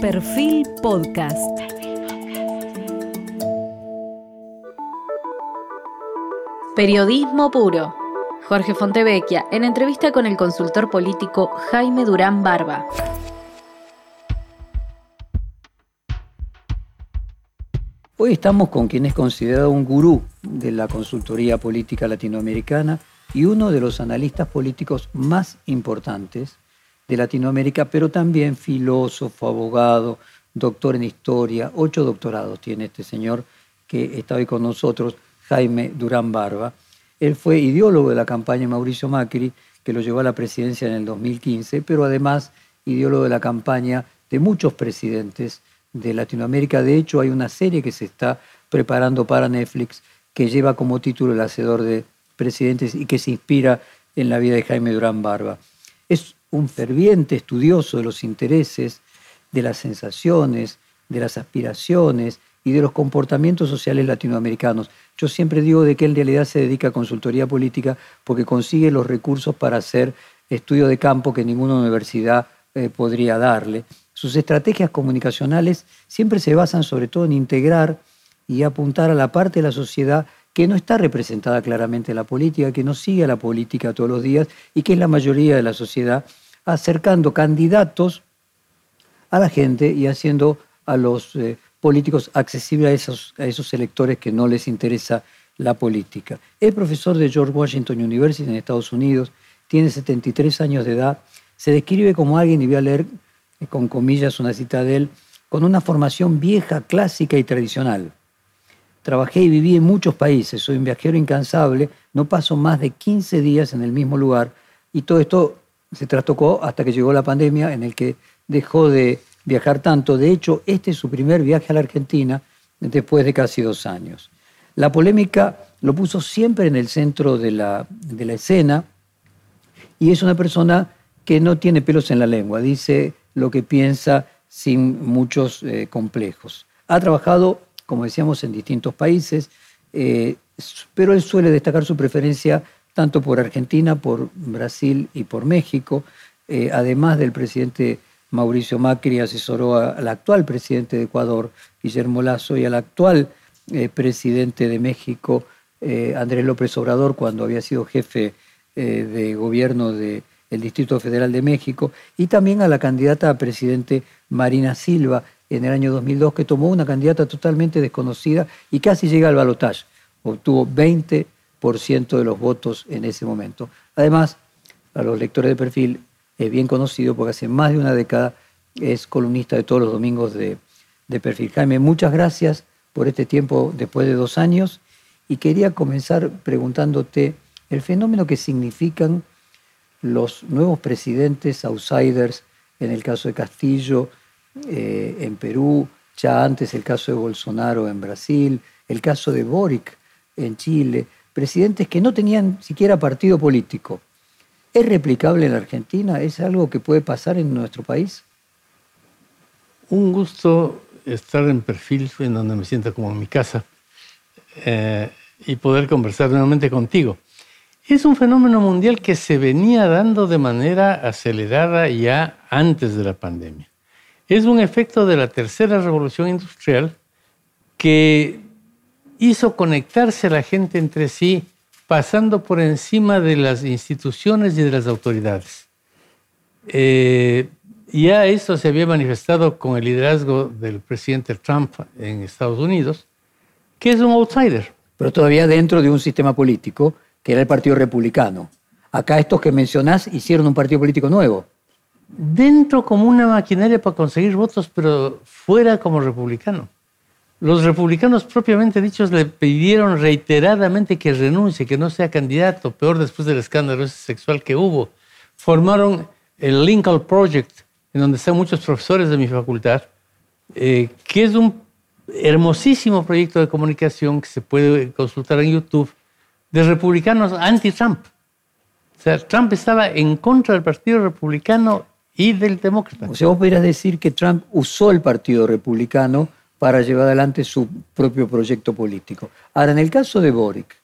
Perfil Podcast. Periodismo puro. Jorge Fontevecchia, en entrevista con el consultor político Jaime Durán Barba. Hoy estamos con quien es considerado un gurú de la consultoría política latinoamericana y uno de los analistas políticos más importantes de Latinoamérica, pero también filósofo, abogado, doctor en historia, ocho doctorados tiene este señor que está hoy con nosotros, Jaime Durán Barba. Él fue ideólogo de la campaña de Mauricio Macri, que lo llevó a la presidencia en el 2015, pero además ideólogo de la campaña de muchos presidentes de Latinoamérica. De hecho, hay una serie que se está preparando para Netflix que lleva como título El Hacedor de Presidentes y que se inspira en la vida de Jaime Durán Barba. Es un ferviente estudioso de los intereses, de las sensaciones, de las aspiraciones y de los comportamientos sociales latinoamericanos. Yo siempre digo de que él en realidad se dedica a consultoría política porque consigue los recursos para hacer estudio de campo que ninguna universidad eh, podría darle. Sus estrategias comunicacionales siempre se basan sobre todo en integrar y apuntar a la parte de la sociedad que no está representada claramente en la política, que no sigue la política todos los días y que es la mayoría de la sociedad, acercando candidatos a la gente y haciendo a los eh, políticos accesibles a esos, a esos electores que no les interesa la política. Es profesor de George Washington University en Estados Unidos, tiene 73 años de edad, se describe como alguien, y voy a leer con comillas una cita de él, con una formación vieja, clásica y tradicional. Trabajé y viví en muchos países, soy un viajero incansable, no paso más de 15 días en el mismo lugar y todo esto se trastocó hasta que llegó la pandemia en el que dejó de viajar tanto. De hecho, este es su primer viaje a la Argentina después de casi dos años. La polémica lo puso siempre en el centro de la, de la escena y es una persona que no tiene pelos en la lengua, dice lo que piensa sin muchos eh, complejos. Ha trabajado como decíamos, en distintos países, eh, pero él suele destacar su preferencia tanto por Argentina, por Brasil y por México. Eh, además del presidente Mauricio Macri, asesoró al actual presidente de Ecuador, Guillermo Lazo, y al actual eh, presidente de México, Andrés López Obrador, cuando había sido jefe de gobierno del Distrito Federal de México, y también a la candidata a presidente Marina Silva, en el año 2002 que tomó una candidata totalmente desconocida y casi llega al balotaje. Obtuvo 20% de los votos en ese momento. Además, a los lectores de perfil es bien conocido porque hace más de una década es columnista de todos los domingos de, perfil. Jaime, muchas gracias por este tiempo después de dos años y quería comenzar preguntándote el fenómeno que significan los nuevos presidentes outsiders, en el caso de Castillo, eh, en Perú, ya antes el caso de Bolsonaro en Brasil, el caso de Boric en Chile, presidentes que no tenían siquiera partido político. ¿Es replicable en Argentina? ¿Es algo que puede pasar en nuestro país? Un gusto estar en perfil, en donde me siento como en mi casa, eh, y poder conversar nuevamente contigo. Es un fenómeno mundial que se venía dando de manera acelerada ya antes de la pandemia es un efecto de la tercera revolución industrial que hizo conectarse a la gente entre sí pasando por encima de las instituciones y de las autoridades. Eh, ya esto se había manifestado con el liderazgo del presidente Trump en Estados Unidos, que es un outsider. Pero todavía dentro de un sistema político que era el Partido Republicano. Acá estos que mencionás hicieron un partido político nuevo dentro como una maquinaria para conseguir votos, pero fuera como republicano. Los republicanos propiamente dichos le pidieron reiteradamente que renuncie, que no sea candidato, peor después del escándalo sexual que hubo. Formaron el Lincoln Project, en donde están muchos profesores de mi facultad, eh, que es un hermosísimo proyecto de comunicación que se puede consultar en YouTube, de republicanos anti-Trump. O sea, Trump estaba en contra del Partido Republicano y del demócrata. O sea, vos podrías decir que Trump usó el Partido Republicano para llevar adelante su propio proyecto político. Ahora, en el caso de Boric,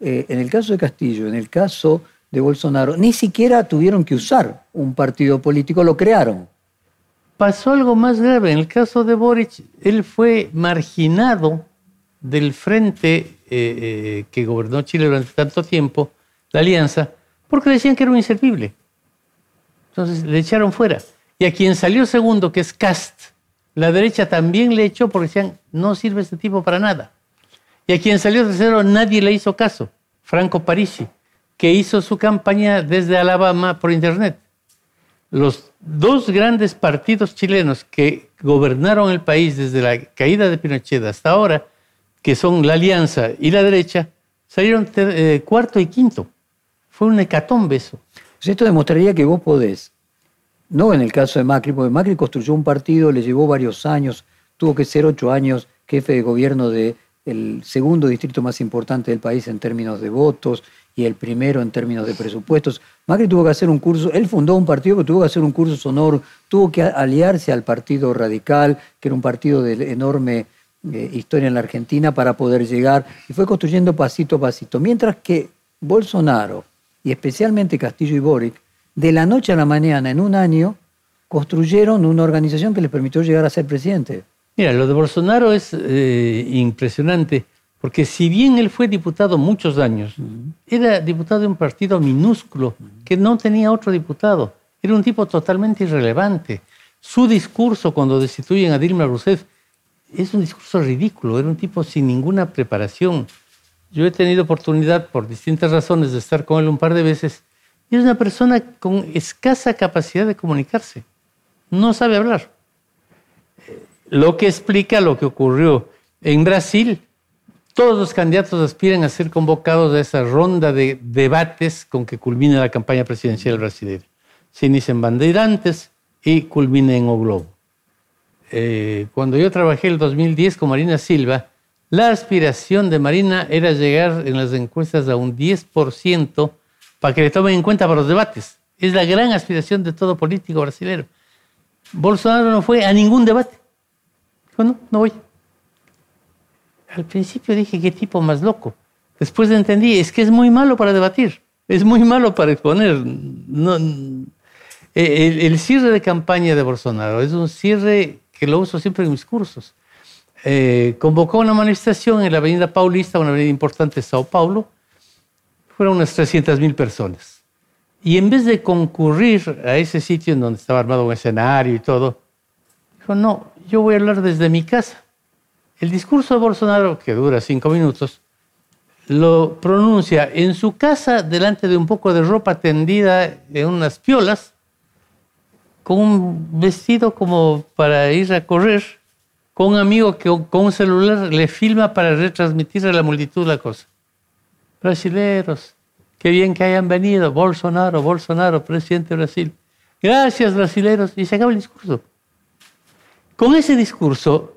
eh, en el caso de Castillo, en el caso de Bolsonaro, ni siquiera tuvieron que usar un partido político, lo crearon. pasó algo más grave. En el caso de Boric, él fue marginado del frente eh, eh, que gobernó Chile durante tanto tiempo, la alianza, porque decían que era un inservible. Entonces le echaron fuera. Y a quien salió segundo, que es Cast, la derecha también le echó porque decían, no sirve este tipo para nada. Y a quien salió tercero, nadie le hizo caso. Franco Parisi, que hizo su campaña desde Alabama por Internet. Los dos grandes partidos chilenos que gobernaron el país desde la caída de Pinochet hasta ahora, que son la Alianza y la derecha, salieron eh, cuarto y quinto. Fue un hecatombe eso. Pues esto demostraría que vos podés, no en el caso de Macri, porque Macri construyó un partido, le llevó varios años, tuvo que ser ocho años jefe de gobierno del segundo distrito más importante del país en términos de votos y el primero en términos de presupuestos. Macri tuvo que hacer un curso, él fundó un partido, pero tuvo que hacer un curso sonoro, tuvo que aliarse al Partido Radical, que era un partido de enorme eh, historia en la Argentina, para poder llegar, y fue construyendo pasito a pasito. Mientras que Bolsonaro, y especialmente Castillo y Boric, de la noche a la mañana, en un año, construyeron una organización que les permitió llegar a ser presidente. Mira, lo de Bolsonaro es eh, impresionante porque si bien él fue diputado muchos años, era diputado de un partido minúsculo que no tenía otro diputado. Era un tipo totalmente irrelevante. Su discurso cuando destituyen a Dilma Rousseff es un discurso ridículo. Era un tipo sin ninguna preparación. Yo he tenido oportunidad por distintas razones de estar con él un par de veces es una persona con escasa capacidad de comunicarse. No sabe hablar. Lo que explica lo que ocurrió en Brasil todos los candidatos aspiran a ser convocados a esa ronda de debates con que culmina la campaña presidencial brasileña. Se inician bandeirantes y culmina en O Globo. Eh, cuando yo trabajé el 2010 con Marina Silva, la aspiración de Marina era llegar en las encuestas a un 10% para que le tomen en cuenta para los debates. Es la gran aspiración de todo político brasileño. Bolsonaro no fue a ningún debate. Dijo, no, no voy. Al principio dije, qué tipo más loco. Después entendí, es que es muy malo para debatir, es muy malo para exponer. No, eh, el, cierre de campaña de Bolsonaro es un cierre que lo uso siempre en mis cursos. Eh, convocó una manifestación en la Avenida Paulista, una avenida importante de Sao Paulo. Fueron unas 300 mil personas. Y en vez de concurrir a ese sitio en donde estaba armado un escenario y todo, dijo, no, yo voy a hablar desde mi casa. El discurso de Bolsonaro, que dura cinco minutos, lo pronuncia en su casa delante de un poco de ropa tendida en unas piolas, con un vestido como para ir a correr, con un amigo que con un celular le filma para retransmitir a la multitud la cosa. Brasileros, qué bien que hayan venido, Bolsonaro, Bolsonaro, presidente de Brasil. Gracias, brasileros. Y se acaba el discurso. Con ese discurso,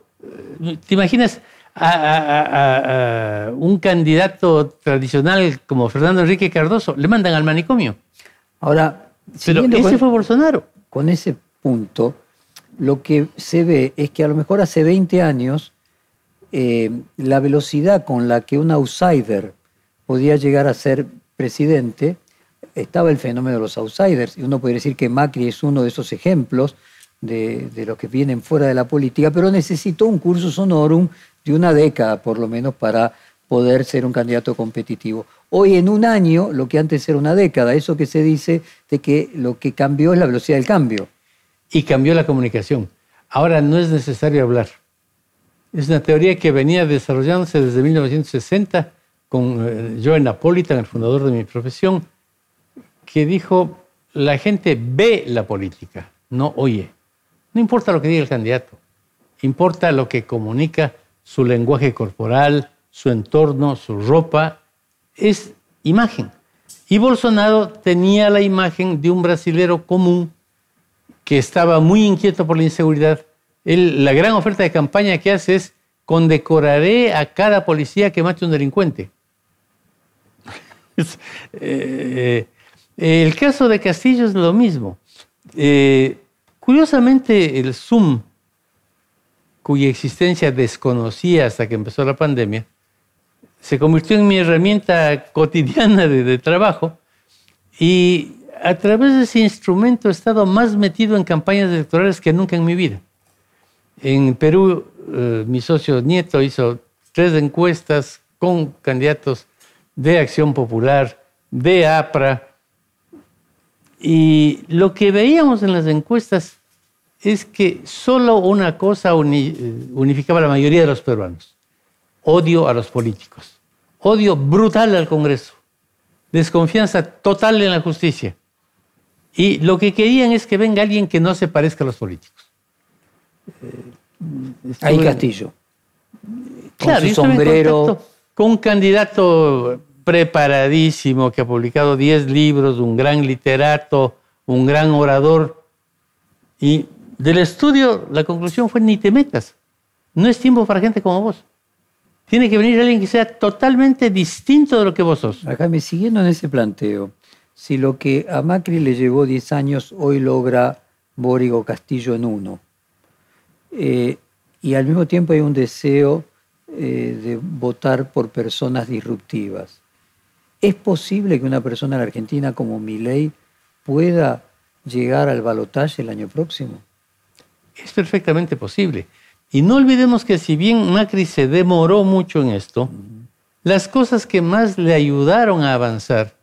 ¿Te imaginas a, un candidato tradicional como Fernando Enrique Cardoso? Le mandan al manicomio. Ahora, pero ese fue Bolsonaro. Con ese punto, lo que se ve es que a lo mejor hace 20 años eh, la velocidad con la que un outsider podía llegar a ser presidente, estaba el fenómeno de los outsiders. Y uno puede decir que Macri es uno de esos ejemplos de, los que vienen fuera de la política, pero necesitó un curso sonorum de una década por lo menos para poder ser un candidato competitivo. Hoy en un año, lo que antes era una década, eso que se dice de que lo que cambió es la velocidad del cambio. Y cambió la comunicación. Ahora no es necesario hablar. Es una teoría que venía desarrollándose desde 1960 con eh, Joe Napolitan, el fundador de mi profesión, que dijo, la gente ve la política, no oye. No importa lo que diga el candidato, importa lo que comunica su lenguaje corporal, su entorno, su ropa, es imagen. Y Bolsonaro tenía la imagen de un brasilero común que estaba muy inquieto por la inseguridad. la gran oferta de campaña que hace es condecoraré a cada policía que mate un delincuente. Eh, eh, el caso de Castillo es lo mismo. Eh, Curiosamente, el Zoom, cuya existencia desconocía hasta que empezó la pandemia, se convirtió en mi herramienta cotidiana de, trabajo y a través de ese instrumento he estado más metido en campañas electorales que nunca en mi vida. En Perú, eh, mi socio Nieto hizo tres encuestas con candidatos de Acción Popular, de APRA, y lo que veíamos en las encuestas es que solo una cosa unificaba a la mayoría de los peruanos, odio a los políticos, odio brutal al Congreso, desconfianza total en la justicia. Y lo que querían es que venga alguien que no se parezca a los políticos. Ahí Castillo. claro, su sombrero. Con un candidato preparadísimo que ha publicado 10 libros, un gran literato, un gran orador. Y del estudio la conclusión fue ni te metas. No es tiempo para gente como vos. Tiene que venir alguien que sea totalmente distinto de lo que vos sos. Acá me siguiendo en ese planteo, si lo que a Macri le llevó 10 años hoy logra Bórigo Castillo en uno, eh, y al mismo tiempo hay un deseo eh, de votar por personas disruptivas. ¿Es posible que una persona en Argentina como Milei pueda llegar al balotaje el año próximo? Es perfectamente posible. Y no olvidemos que si bien Macri se demoró mucho en esto, las cosas que más le ayudaron a avanzar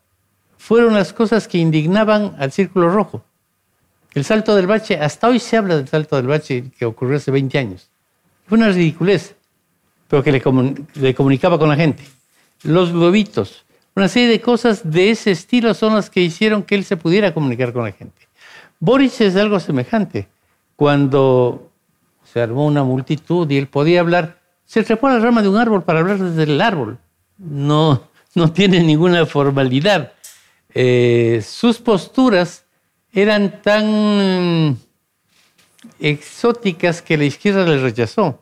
fueron las cosas que indignaban al Círculo Rojo. El salto del bache, hasta hoy se habla del salto del bache que ocurrió hace 20 años. Fue una ridiculez, pero que le, le comunicaba con la gente. Los globitos, una serie de cosas de ese estilo son las que hicieron que él se pudiera comunicar con la gente. Boris es algo semejante. Cuando se armó una multitud y él podía hablar, se trepó a la rama de un árbol para hablar desde el árbol. No, no tiene ninguna formalidad. Eh, sus posturas eran tan exóticas que la izquierda le rechazó.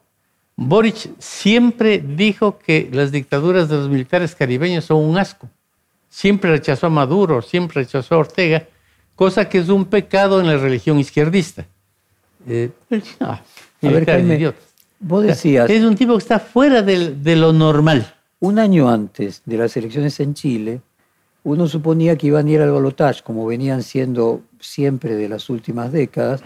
Boric siempre dijo que las dictaduras de los militares caribeños son un asco. Siempre rechazó a Maduro, siempre rechazó a Ortega, cosa que es un pecado en la religión izquierdista. Eh, a ver, Jaime, vos decías... Es un tipo que está fuera de, de lo normal. Un año antes de las elecciones en Chile, uno suponía que iban a ir al balotaje, como venían siendo siempre de las últimas décadas,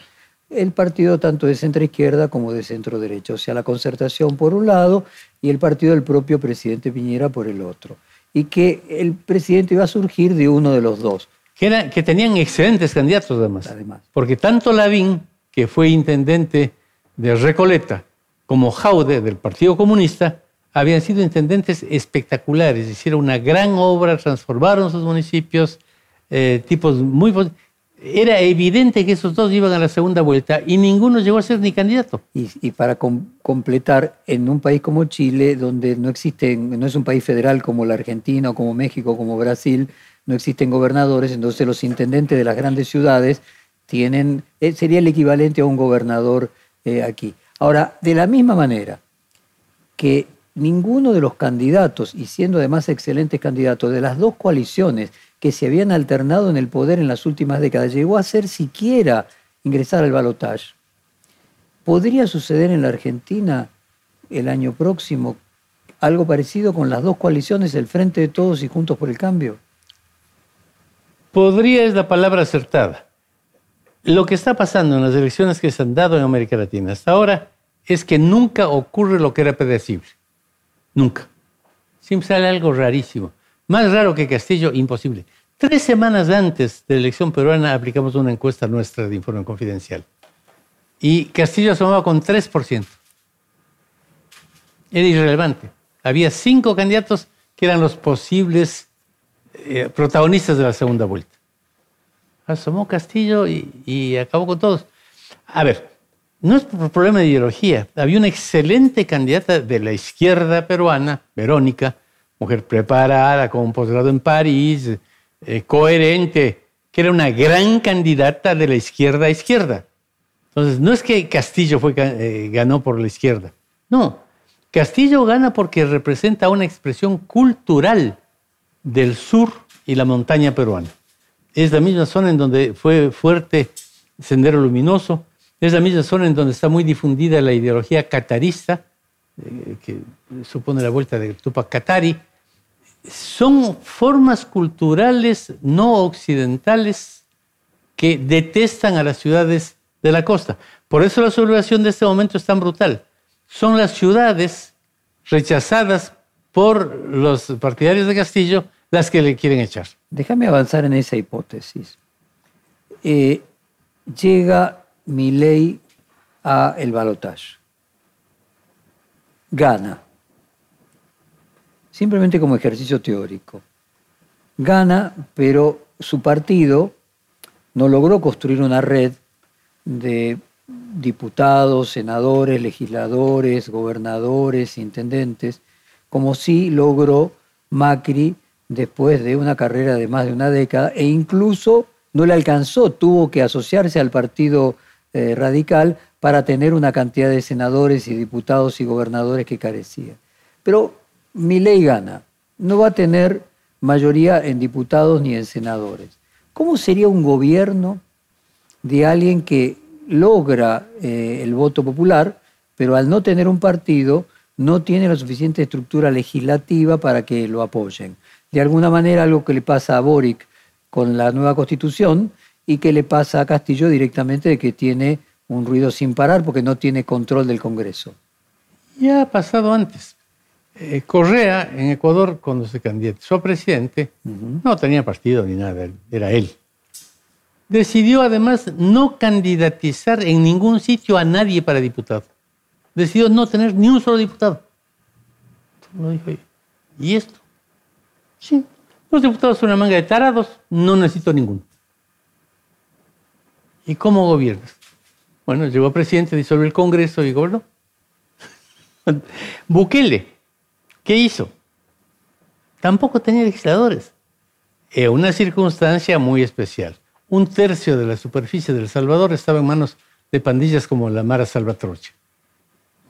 el partido tanto de centro izquierda como de centro derecha, o sea, la concertación por un lado y el partido del propio presidente Piñera por el otro. Y que el presidente iba a surgir de uno de los dos. Que, que tenían excelentes candidatos además. además. Porque tanto Lavín, que fue intendente de Recoleta, como Jaude del Partido Comunista, habían sido intendentes espectaculares, hicieron una gran obra, transformaron sus municipios, eh, tipos muy era evidente que esos dos iban a la segunda vuelta y ninguno llegó a ser ni candidato. Y, para completar, en un país como Chile, donde no existen, no es un país federal como la Argentina o como México como Brasil, no existen gobernadores, entonces los intendentes de las grandes ciudades tienen, eh, sería el equivalente a un gobernador eh, aquí. Ahora, de la misma manera que ninguno de los candidatos, y siendo además excelentes candidatos de las dos coaliciones, que se habían alternado en el poder en las últimas décadas, llegó a ser siquiera ingresar al balotaje. ¿Podría suceder en la Argentina el año próximo algo parecido con las dos coaliciones, el Frente de Todos y Juntos por el Cambio? Podría es la palabra acertada. Lo que está pasando en las elecciones que se han dado en América Latina hasta ahora es que nunca ocurre lo que era predecible. Nunca. Siempre sale algo rarísimo. Más raro que Castillo, imposible. Tres semanas antes de la elección peruana aplicamos una encuesta nuestra de informe confidencial. Y Castillo asomaba con 3%. Era irrelevante. Había cinco candidatos que eran los posibles eh, protagonistas de la segunda vuelta. Asomó Castillo y, y acabó con todos. A ver, no es por problema de ideología. Había una excelente candidata de la izquierda peruana, Verónica, mujer preparada, con un posgrado en París, eh, coherente, que era una gran candidata de la izquierda a izquierda. Entonces, no es que Castillo fue, eh, ganó por la izquierda. No, Castillo gana porque representa una expresión cultural del sur y la montaña peruana. Es la misma zona en donde fue fuerte Sendero Luminoso, es la misma zona en donde está muy difundida la ideología catarista, eh, que supone la vuelta de Tupac Katari, son formas culturales no occidentales que detestan a las ciudades de la costa. Por eso la sublevación de este momento es tan brutal. Son las ciudades rechazadas por los partidarios de Castillo las que le quieren echar. Déjame avanzar en esa hipótesis. Eh, llega mi ley a el balotaje. Gana. Simplemente como ejercicio teórico. Gana, pero su partido no logró construir una red de diputados, senadores, legisladores, gobernadores, intendentes, como sí logró Macri después de una carrera de más de una década e incluso no le alcanzó, tuvo que asociarse al Partido eh, Radical para tener una cantidad de senadores y diputados y gobernadores que carecía. Pero mi ley gana, no va a tener mayoría en diputados ni en senadores. ¿Cómo sería un gobierno de alguien que logra eh, el voto popular, pero al no tener un partido no tiene la suficiente estructura legislativa para que lo apoyen? De alguna manera algo que le pasa a Boric con la nueva constitución y que le pasa a Castillo directamente de que tiene un ruido sin parar porque no tiene control del Congreso. Ya ha pasado antes. Eh, Correa en Ecuador, cuando se candidató a presidente, no tenía partido ni nada, era él. Decidió además no candidatizar en ningún sitio a nadie para diputado. Decidió no tener ni un solo diputado. ¿y esto? Sí, los diputados son una manga de tarados, no necesito ninguno. ¿Y cómo gobiernas? Bueno, llegó presidente, disolvió el Congreso y gobernó. Bukele, ¿qué hizo? Tampoco tenía legisladores. En una circunstancia muy especial. Un tercio de la superficie del Salvador estaba en manos de pandillas como la Mara Salvatrucha.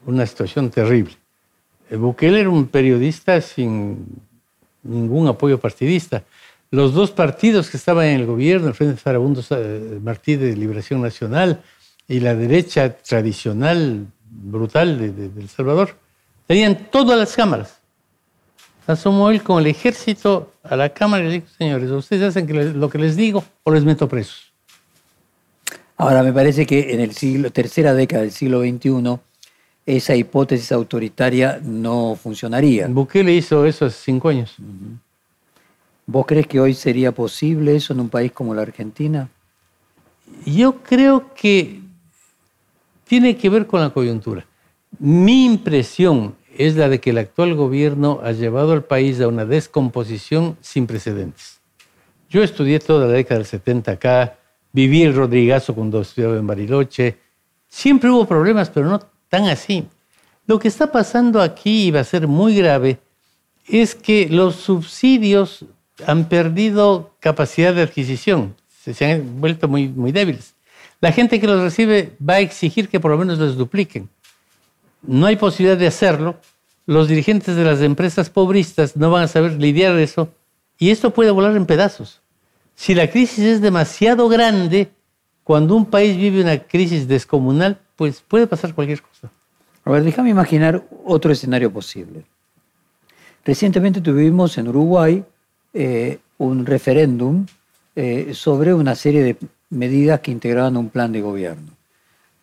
Una situación terrible. Eh, Bukele era un periodista sin ningún apoyo partidista. Los dos partidos que estaban en el gobierno, el Frente Farabundo eh, Martí de Liberación Nacional y la derecha tradicional, brutal de, El Salvador, tenían todas las cámaras. Asomó él con el ejército a la Cámara y le dijo, señores, ustedes hacen lo que les digo o les meto presos. Ahora, me parece que en el siglo, tercera década del siglo XXI, esa hipótesis autoritaria no funcionaría. Bukele hizo eso hace cinco años. ¿Vos crees que hoy sería posible eso en un país como la Argentina? Yo creo que tiene que ver con la coyuntura. Mi impresión es la de que el actual gobierno ha llevado al país a una descomposición sin precedentes. Yo estudié toda la década del 70 acá, viví el Rodrigazo cuando estudiaba en Bariloche. Siempre hubo problemas, pero no tan así. Lo que está pasando aquí, y va a ser muy grave, es que los subsidios han perdido capacidad de adquisición, se, han vuelto muy, muy débiles. La gente que los recibe va a exigir que por lo menos los dupliquen. No hay posibilidad de hacerlo. Los dirigentes de las empresas pobristas no van a saber lidiar eso y esto puede volar en pedazos. Si la crisis es demasiado grande, cuando un país vive una crisis descomunal, pues puede pasar cualquier cosa. A ver, déjame imaginar otro escenario posible. Recientemente tuvimos en Uruguay eh, un referéndum eh, sobre una serie de medidas que integraban un plan de gobierno.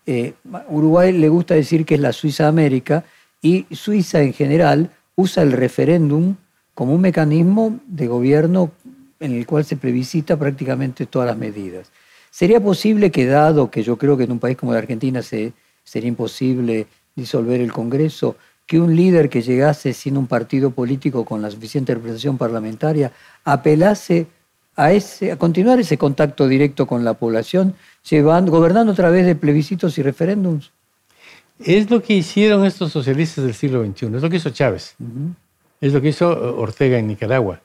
Eh, Uruguay le gusta decir que es la Suiza de América y Suiza en general usa el referéndum como un mecanismo de gobierno en el cual se previsita prácticamente todas las medidas. ¿Sería posible que, dado que yo creo que en un país como la Argentina se, sería imposible disolver el Congreso, que un líder que llegase sin un partido político con la suficiente representación parlamentaria apelase a, ese, a continuar ese contacto directo con la población, llevando, gobernando a través de plebiscitos y referéndums? Es lo que hicieron estos socialistas del siglo XXI, es lo que hizo Chávez, es lo que hizo Ortega en Nicaragua.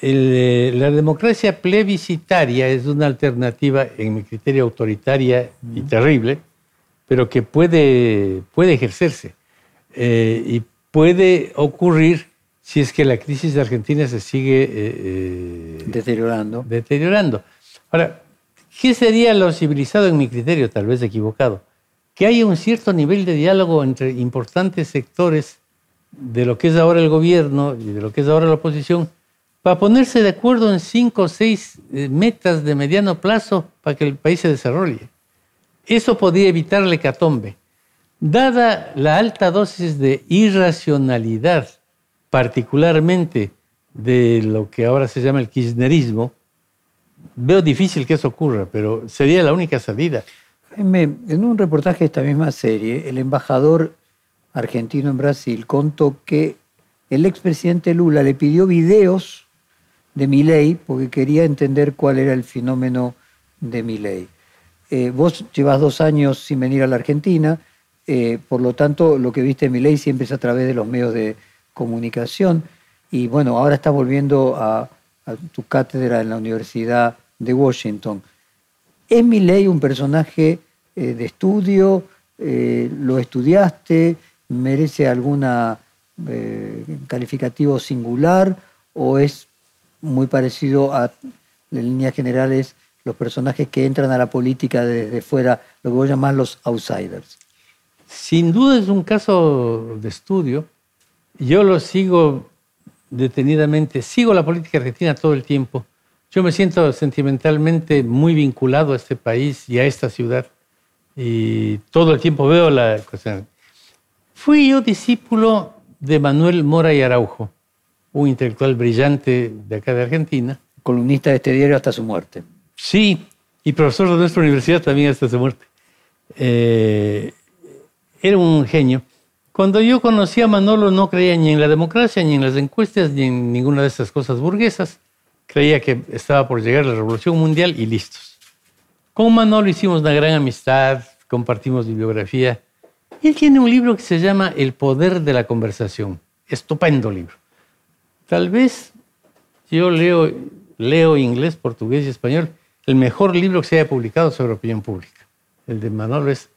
Eh, la democracia plebiscitaria es una alternativa, en mi criterio, autoritaria y terrible, pero que puede, puede ejercerse eh, y puede ocurrir si es que la crisis de Argentina se sigue eh, deteriorando. deteriorando. Ahora, ¿qué sería lo civilizado en mi criterio, tal vez equivocado? Que haya un cierto nivel de diálogo entre importantes sectores de lo que es ahora el gobierno y de lo que es ahora la oposición para ponerse de acuerdo en cinco o seis eh, metas de mediano plazo para que el país se desarrolle. Eso podría evitar el hecatombe. Dada la alta dosis de irracionalidad, particularmente de lo que ahora se llama el kirchnerismo, veo difícil que eso ocurra, pero sería la única salida. en un reportaje de esta misma serie, el embajador argentino en Brasil contó que el expresidente Lula le pidió videos de Milei porque quería entender cuál era el fenómeno de Milei. Eh, vos llevas dos años sin venir a la Argentina, eh, por lo tanto lo que viste de Milei siempre es a través de los medios de comunicación y bueno, ahora estás volviendo a, tu cátedra en la Universidad de Washington. ¿Es Milei un personaje eh, de estudio? ¿Lo estudiaste? ¿Merece algún calificativo singular? ¿O es muy parecido a, en líneas generales, los personajes que entran a la política desde fuera, lo que voy a llamar los outsiders. Sin duda es un caso de estudio. Yo lo sigo detenidamente, sigo la política argentina todo el tiempo. Yo me siento sentimentalmente muy vinculado a este país y a esta ciudad. Y todo el tiempo veo la cuestión. Fui yo discípulo de Manuel Mora y Araujo un intelectual brillante de acá de Argentina. Columnista de este diario hasta su muerte. Sí, y profesor de nuestra universidad también hasta su muerte. Eh, era un genio. Cuando yo conocí a Manolo no creía ni en la democracia, ni en las encuestas, ni en ninguna de esas cosas burguesas. Creía que estaba por llegar la revolución mundial y listos. Con Manolo hicimos una gran amistad, compartimos bibliografía. Él tiene un libro que se llama El poder de la conversación. Estupendo libro. Tal vez yo leo, leo inglés, portugués y español, el mejor libro que se haya publicado sobre opinión pública. El de Manolo es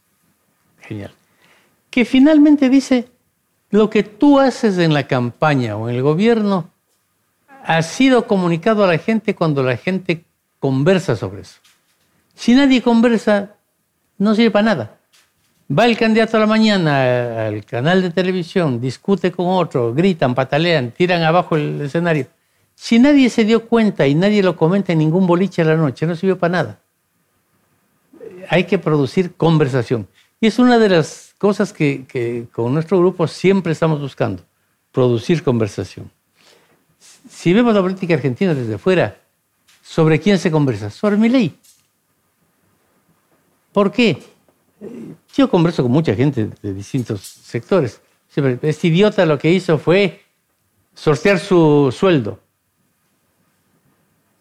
genial. Que finalmente dice, lo que tú haces en la campaña o en el gobierno ha sido comunicado a la gente cuando la gente conversa sobre eso. Si nadie conversa, no sirve para nada. Va el candidato a la mañana al canal de televisión, discute con otro, gritan, patalean, tiran abajo el escenario. Si nadie se dio cuenta y nadie lo comenta en ningún boliche a la noche, no sirvió para nada. Hay que producir conversación. Y es una de las cosas que, con nuestro grupo siempre estamos buscando, producir conversación. Si vemos la política argentina desde fuera, ¿sobre quién se conversa? Sobre mi ley. ¿Por qué? Yo converso con mucha gente de distintos sectores. Este idiota lo que hizo fue sortear su sueldo.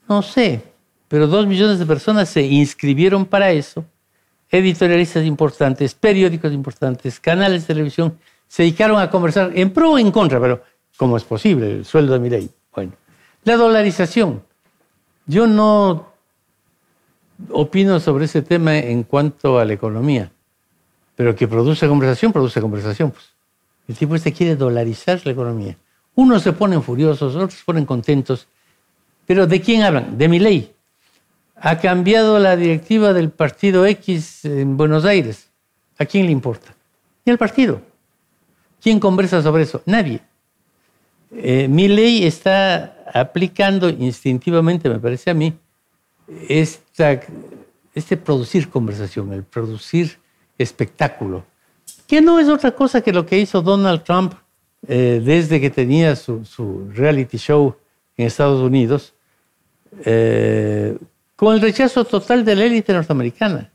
No sé, pero dos millones de personas se inscribieron para eso. Editorialistas importantes, periódicos importantes, canales de televisión se dedicaron a conversar en pro o en contra, pero ¿cómo es posible el sueldo de mi ley? Bueno, la dolarización. Yo no opino sobre ese tema en cuanto a la economía, pero que produce conversación, produce conversación. Pues. El tipo este quiere dolarizar la economía. Unos se ponen furiosos, otros se ponen contentos, pero ¿de quién hablan? De mi ley. Ha cambiado la directiva del partido X en Buenos Aires. ¿A quién le importa? Ni al partido. ¿Quién conversa sobre eso? Nadie. Eh, mi ley está aplicando instintivamente, me parece a mí, este producir conversación, el producir espectáculo, que no es otra cosa que lo que hizo Donald Trump eh, desde que tenía su, reality show en Estados Unidos, eh, con el rechazo total de la élite norteamericana.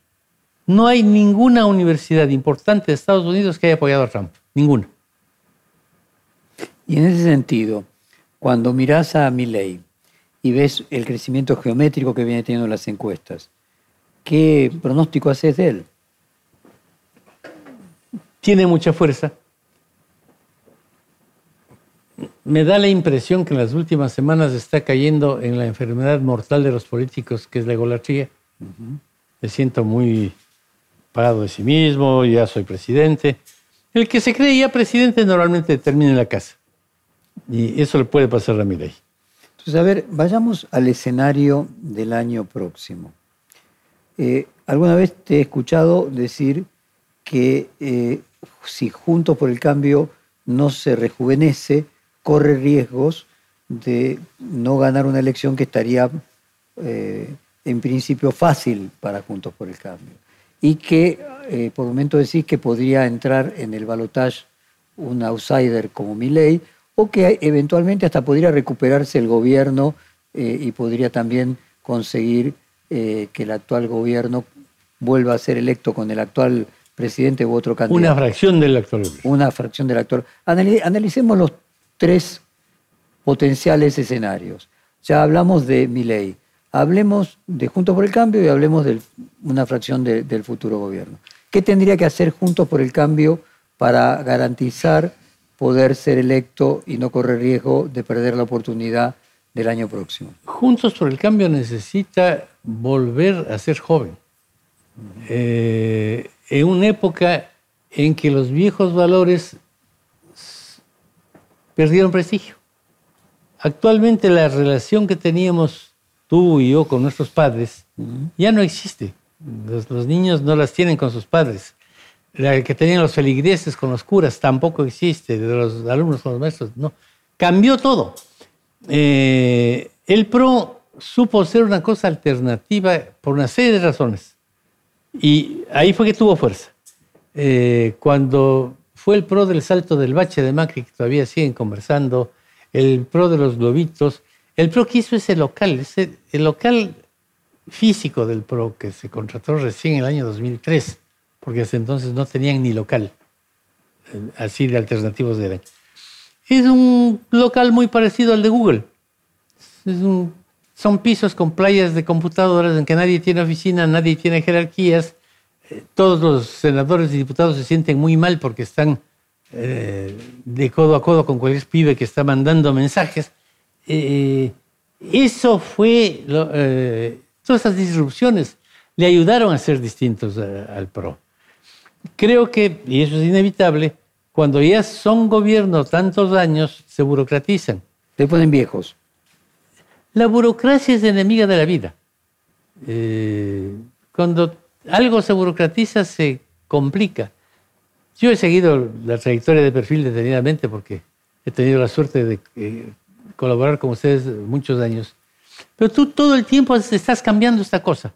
No hay ninguna universidad importante de Estados Unidos que haya apoyado a Trump, ninguna. Y en ese sentido, cuando miras a Milley, y ves el crecimiento geométrico que viene teniendo las encuestas, ¿qué pronóstico haces de él? Tiene mucha fuerza. Me da la impresión que en las últimas semanas está cayendo en la enfermedad mortal de los políticos, que es la egolatría. Me siento muy parado de sí mismo, ya soy presidente. El que se cree ya presidente normalmente termina en la casa. Y eso le puede pasar a mi ley. Entonces, a ver, vayamos al escenario del año próximo. Eh, alguna vez te he escuchado decir que eh, si Juntos por el Cambio no se rejuvenece, corre riesgos de no ganar una elección que estaría eh, en principio fácil para Juntos por el Cambio. Y que eh, por momento decís que podría entrar en el balotaje un outsider como Milei, o que eventualmente hasta podría recuperarse el gobierno eh, y podría también conseguir que el actual gobierno vuelva a ser electo con el actual presidente u otro candidato. Una fracción del actual gobierno. Una fracción del actual. Analicemos los tres potenciales escenarios. Ya hablamos de Milei, hablemos de Juntos por el Cambio y hablemos de una fracción del futuro gobierno. ¿Qué tendría que hacer Juntos por el Cambio para garantizar poder ser electo y no correr riesgo de perder la oportunidad del año próximo? Juntos por el Cambio necesita volver a ser joven. Eh, en una época en que los viejos valores perdieron prestigio. Actualmente la relación que teníamos tú y yo con nuestros padres ya no existe. Los, niños no las tienen con sus padres. La que tenían los feligreses con los curas tampoco existe, de los alumnos con los maestros, no. Cambió todo. Eh, el PRO supo ser una cosa alternativa por una serie de razones. Y ahí fue que tuvo fuerza. Eh, cuando fue el PRO del salto del bache de Macri, que todavía siguen conversando, el PRO de los globitos. El PRO quiso ese local, ese, el local físico del PRO que se contrató recién en el año 2003, porque hasta entonces no tenían ni local, eh, así de alternativos eran. Es un local muy parecido al de Google. son pisos con playas de computadoras en que nadie tiene oficina, nadie tiene jerarquías. Eh, todos los senadores y diputados se sienten muy mal porque están eh, de codo a codo con cualquier pibe que está mandando mensajes. Eh, eso fue, eh, todas esas disrupciones le ayudaron a ser distintos al PRO. Creo que, y eso es inevitable, cuando ya son gobiernos tantos años, se burocratizan. Se ponen viejos. La burocracia es enemiga de la vida. cuando algo se burocratiza, se complica. Yo he seguido la trayectoria de perfil detenidamente porque he tenido la suerte de eh, colaborar con ustedes muchos años. Pero tú todo el tiempo estás cambiando esta cosa.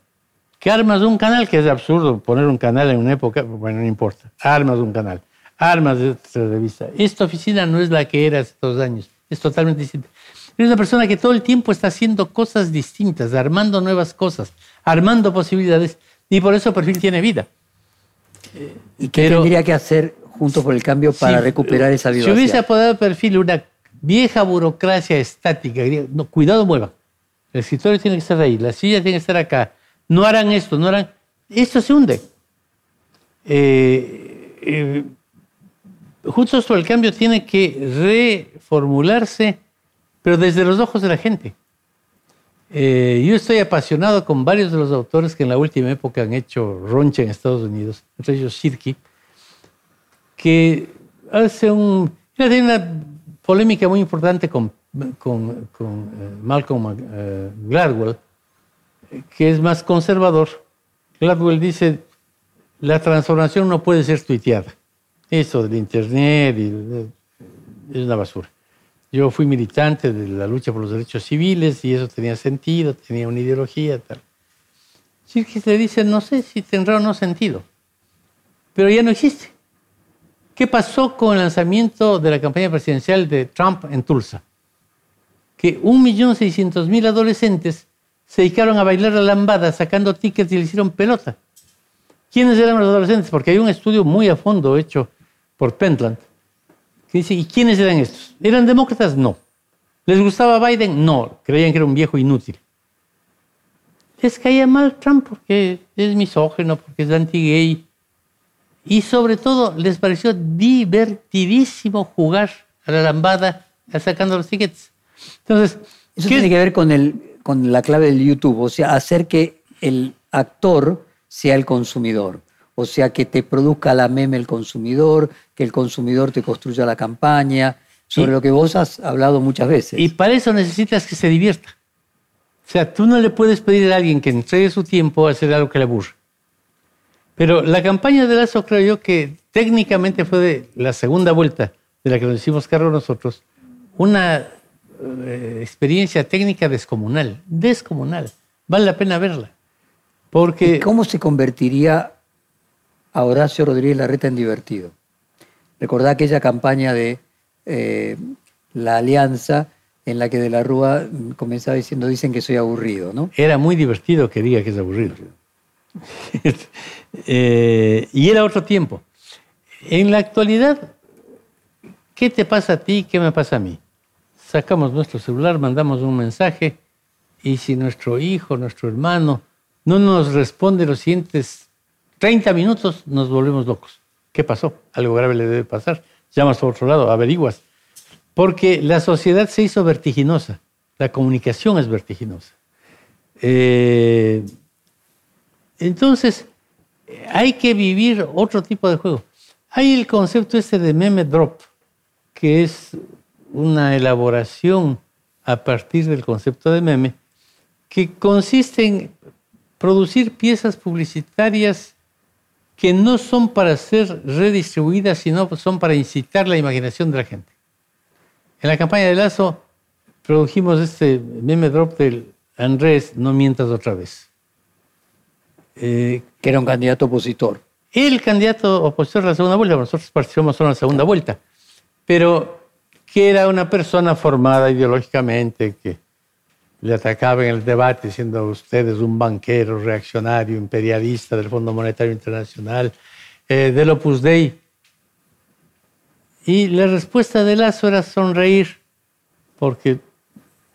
Que armas un canal, que es absurdo poner un canal en una época, bueno, no importa. Armas un canal, armas de otra revista. Esta oficina no es la que era hace dos años, es totalmente distinta. Es una persona que todo el tiempo está haciendo cosas distintas, armando nuevas cosas, armando posibilidades, y por eso Perfil tiene vida. ¿Y qué tendría que hacer junto por el cambio para recuperar esa vida? Si hubiese apodado perfil una vieja burocracia estática, no, cuidado mueva. El escritorio tiene que estar ahí, la silla tiene que estar acá. No harán esto, no harán. Esto se hunde. Eh, eh, Juntos por el Cambio tiene que reformularse, pero desde los ojos de la gente. Eh, yo estoy apasionado con varios de los autores que en la última época han hecho roncha en Estados Unidos, entre ellos Sirki, que hace un... Tiene una polémica muy importante con, con, eh, Malcolm eh, Gladwell, que es más conservador. Gladwell dice, la transformación no puede ser tuiteada. Eso del Internet es una basura. Yo fui militante de la lucha por los derechos civiles y eso tenía sentido, tenía una ideología, tal. que le dice, no sé si tendrá o no sentido, pero ya no existe. ¿Qué pasó con el lanzamiento de la campaña presidencial de Trump en Tulsa? Que 1.600.000 adolescentes se dedicaron a bailar la lambada sacando tickets y le hicieron pelota. ¿Quiénes eran los adolescentes? Porque hay un estudio muy a fondo hecho por Pentland dice, ¿y quiénes eran estos? ¿Eran demócratas? No. ¿Les gustaba Biden? No. Creían que era un viejo inútil. Les caía mal Trump porque es misógeno, porque es anti-gay. Y sobre todo les pareció divertidísimo jugar a la lambada sacando los tickets. Entonces, eso tiene que ver con, el, con la clave del YouTube, o sea, hacer que el actor sea el consumidor. O sea, que te produzca la meme el consumidor, que el consumidor te construya la campaña, sobre lo que vos has hablado muchas veces. Y para eso necesitas que se divierta. O sea, tú no le puedes pedir a alguien que entregue su tiempo a hacer algo que le aburre. Pero la campaña de Lazo creo yo que técnicamente fue de la segunda vuelta de la que nos hicimos cargo nosotros, una eh, experiencia técnica descomunal, descomunal. Vale la pena verla. Porque... ¿Y ¿Cómo se convertiría a Horacio Rodríguez Larreta en divertido? Recordá aquella campaña de eh, la alianza en la que De la Rúa comenzaba diciendo, dicen que soy aburrido, ¿no? Era muy divertido que diga que es aburrido. Eh, y era otro tiempo. En la actualidad, ¿qué te pasa a ti? ¿Qué me pasa a mí? Sacamos nuestro celular, mandamos un mensaje y si nuestro hijo, nuestro hermano no nos responde los siguientes 30 minutos, nos volvemos locos. ¿Qué pasó? Algo grave le debe pasar. Llamas a otro lado, averiguas. Porque la sociedad se hizo vertiginosa, la comunicación es vertiginosa. Eh, entonces, hay que vivir otro tipo de juego. Hay el concepto este de meme drop, que es una elaboración a partir del concepto de meme, que consiste en producir piezas publicitarias que no son para ser redistribuidas, sino son para incitar la imaginación de la gente. En la campaña de Lazo produjimos este meme drop del Andrés, no mientas otra vez. Eh, que era un candidato opositor. El candidato opositor a la segunda vuelta, nosotros participamos solo en la segunda vuelta, pero que era una persona formada ideológicamente, que le atacaba en el debate diciendo usted es un banquero reaccionario, imperialista del Fondo Monetario Internacional, eh, del Opus Dei. Y la respuesta de Lazo era sonreír, porque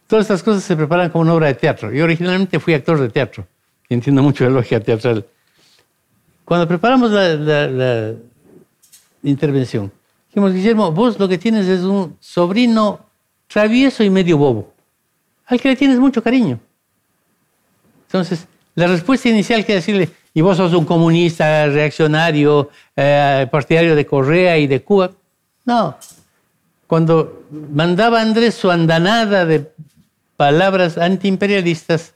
todas estas cosas se preparan como una obra de teatro. Yo originalmente fui actor de teatro entiendo mucho de lógica teatral. Cuando preparamos la, intervención, dijimos, Guillermo, vos lo que tienes es un sobrino travieso y medio bobo, al que le tienes mucho cariño. Entonces, la respuesta inicial que decirle, y vos sos un comunista reaccionario, eh, partidario de Correa y de Cuba, no. Cuando mandaba Andrés su andanada de palabras antiimperialistas,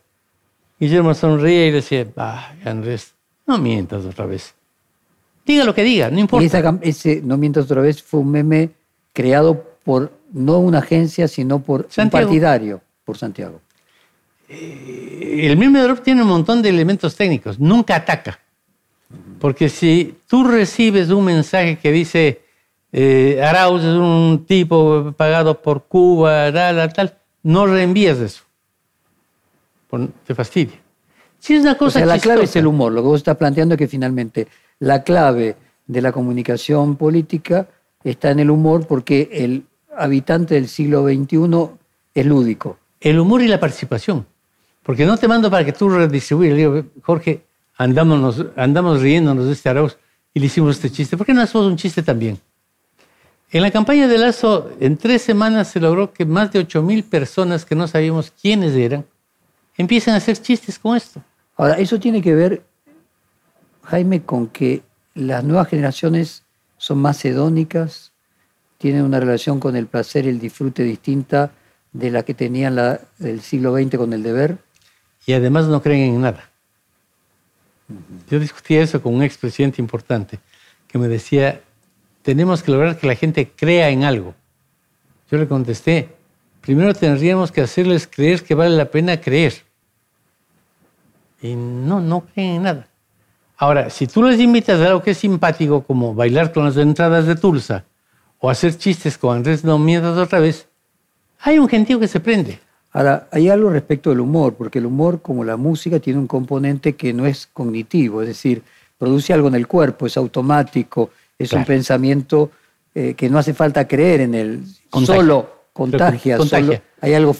Guillermo sonreía y decía, ah, Andrés, no mientas otra vez. Diga lo que diga, no importa. Y ese No mientas otra vez fue un meme creado por no una agencia, sino por un partidario, por Santiago. Eh, el meme drop tiene un montón de elementos técnicos, nunca ataca. Porque si tú recibes un mensaje que dice, eh, Arauz es un tipo pagado por Cuba, tal, tal, no reenvías eso. Te fastidia. Si es una cosa o sea, la clave es el humor. Lo que vos estás planteando es que finalmente la clave de la comunicación política está en el humor porque el habitante del siglo XXI es lúdico. El humor y la participación. Porque no te mando para que tú redistribuyas. Le digo, Jorge, andamos, andamos riéndonos de este Arauz y le hicimos este chiste. ¿Por qué no hacemos un chiste también? En la campaña de Lazo, en tres semanas se logró que más de 8.000 personas que no sabíamos quiénes eran, empiecen a hacer chistes como esto. Ahora, eso tiene que ver, Jaime, con que las nuevas generaciones son más hedónicas, tienen una relación con el placer y el disfrute distinta de la que tenían la del siglo XX con el deber. Y además no creen en nada. Yo discutí eso con un expresidente importante que me decía, tenemos que lograr que la gente crea en algo. Yo le contesté, primero tendríamos que hacerles creer que vale la pena creer. Y no, no creen en nada. Ahora, si tú les invitas a algo que es simpático, como bailar con las entradas de Tulsa o hacer chistes con Andrés No Mientas otra vez, hay un gentío que se prende. Ahora, hay algo respecto del humor, porque el humor, como la música, tiene un componente que no es cognitivo, es decir, produce algo en el cuerpo, es automático, es un pensamiento eh, que no hace falta creer en él, solo contagia, Solo, hay algo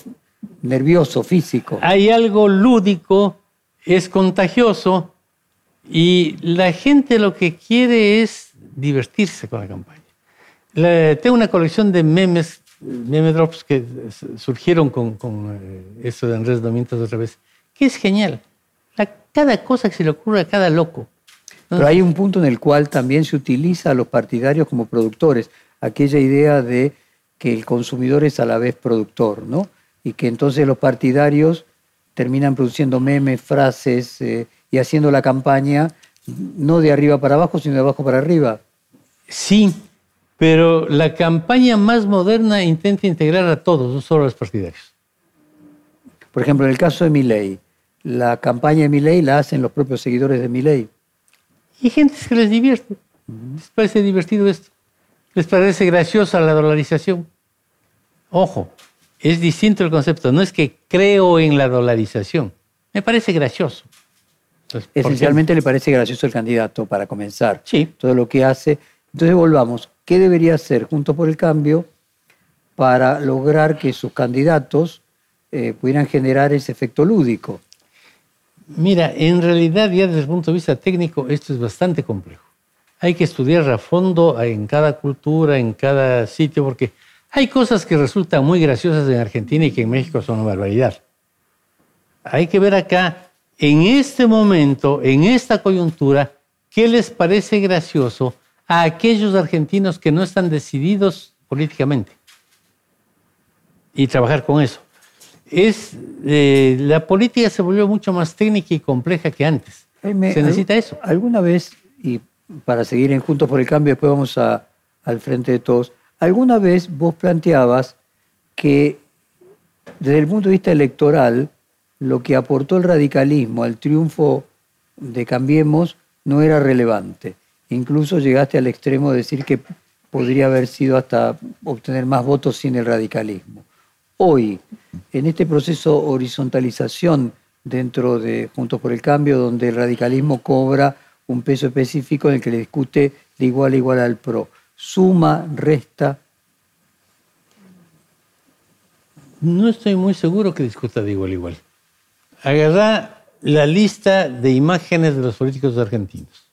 nervioso, físico. Hay algo lúdico, es contagioso y la gente lo que quiere es divertirse con la campaña. tengo una colección de memes, meme drops que surgieron con, con eh, esto de Andrés Domintas otra vez, que es genial. cada cosa que se le ocurre a cada loco pero hay un punto en el cual también se utiliza a los partidarios como productores, aquella idea de que el consumidor es a la vez productor, ¿no? Y que entonces los partidarios terminan produciendo memes, frases eh, y haciendo la campaña no de arriba para abajo, sino de abajo para arriba. Sí, Pero la campaña más moderna intenta integrar a todos, no solo a los partidarios. Por ejemplo, en el caso de Milei, la campaña de Milei la hacen los propios seguidores de Milei. Y gente que les divierte. Les parece divertido esto. Les parece graciosa la dolarización. Ojo, es distinto el concepto. No es que creo en la dolarización. Me parece gracioso. Entonces, Esencialmente le parece gracioso el candidato para comenzar. Sí. Todo lo que hace. Entonces volvamos. ¿Qué debería hacer Juntos por el Cambio para lograr que sus candidatos eh, pudieran generar ese efecto lúdico? Mira, en realidad ya desde el punto de vista técnico esto es bastante complejo. Hay que estudiar a fondo en cada cultura, en cada sitio, porque hay cosas que resultan muy graciosas en Argentina y que en México son una barbaridad. Hay que ver acá, en este momento, en esta coyuntura, qué les parece gracioso a aquellos argentinos que no están decididos políticamente. Y trabajar con eso. Es, eh, la política se volvió mucho más técnica y compleja que antes. se necesita eso. ¿Alguna vez, y para seguir en Juntos por el Cambio, después vamos a, al frente de todos, alguna vez vos planteabas que desde el punto de vista electoral, lo que aportó el radicalismo al triunfo de Cambiemos no era relevante. Incluso llegaste al extremo de decir que podría haber sido hasta obtener más votos sin el radicalismo. Hoy, en este proceso horizontalización dentro de Juntos por el Cambio, donde el radicalismo cobra un peso específico en el que le discute de igual a igual al PRO, suma, resta. No estoy muy seguro que discuta de igual a igual. Agarra la lista de imágenes de los políticos argentinos.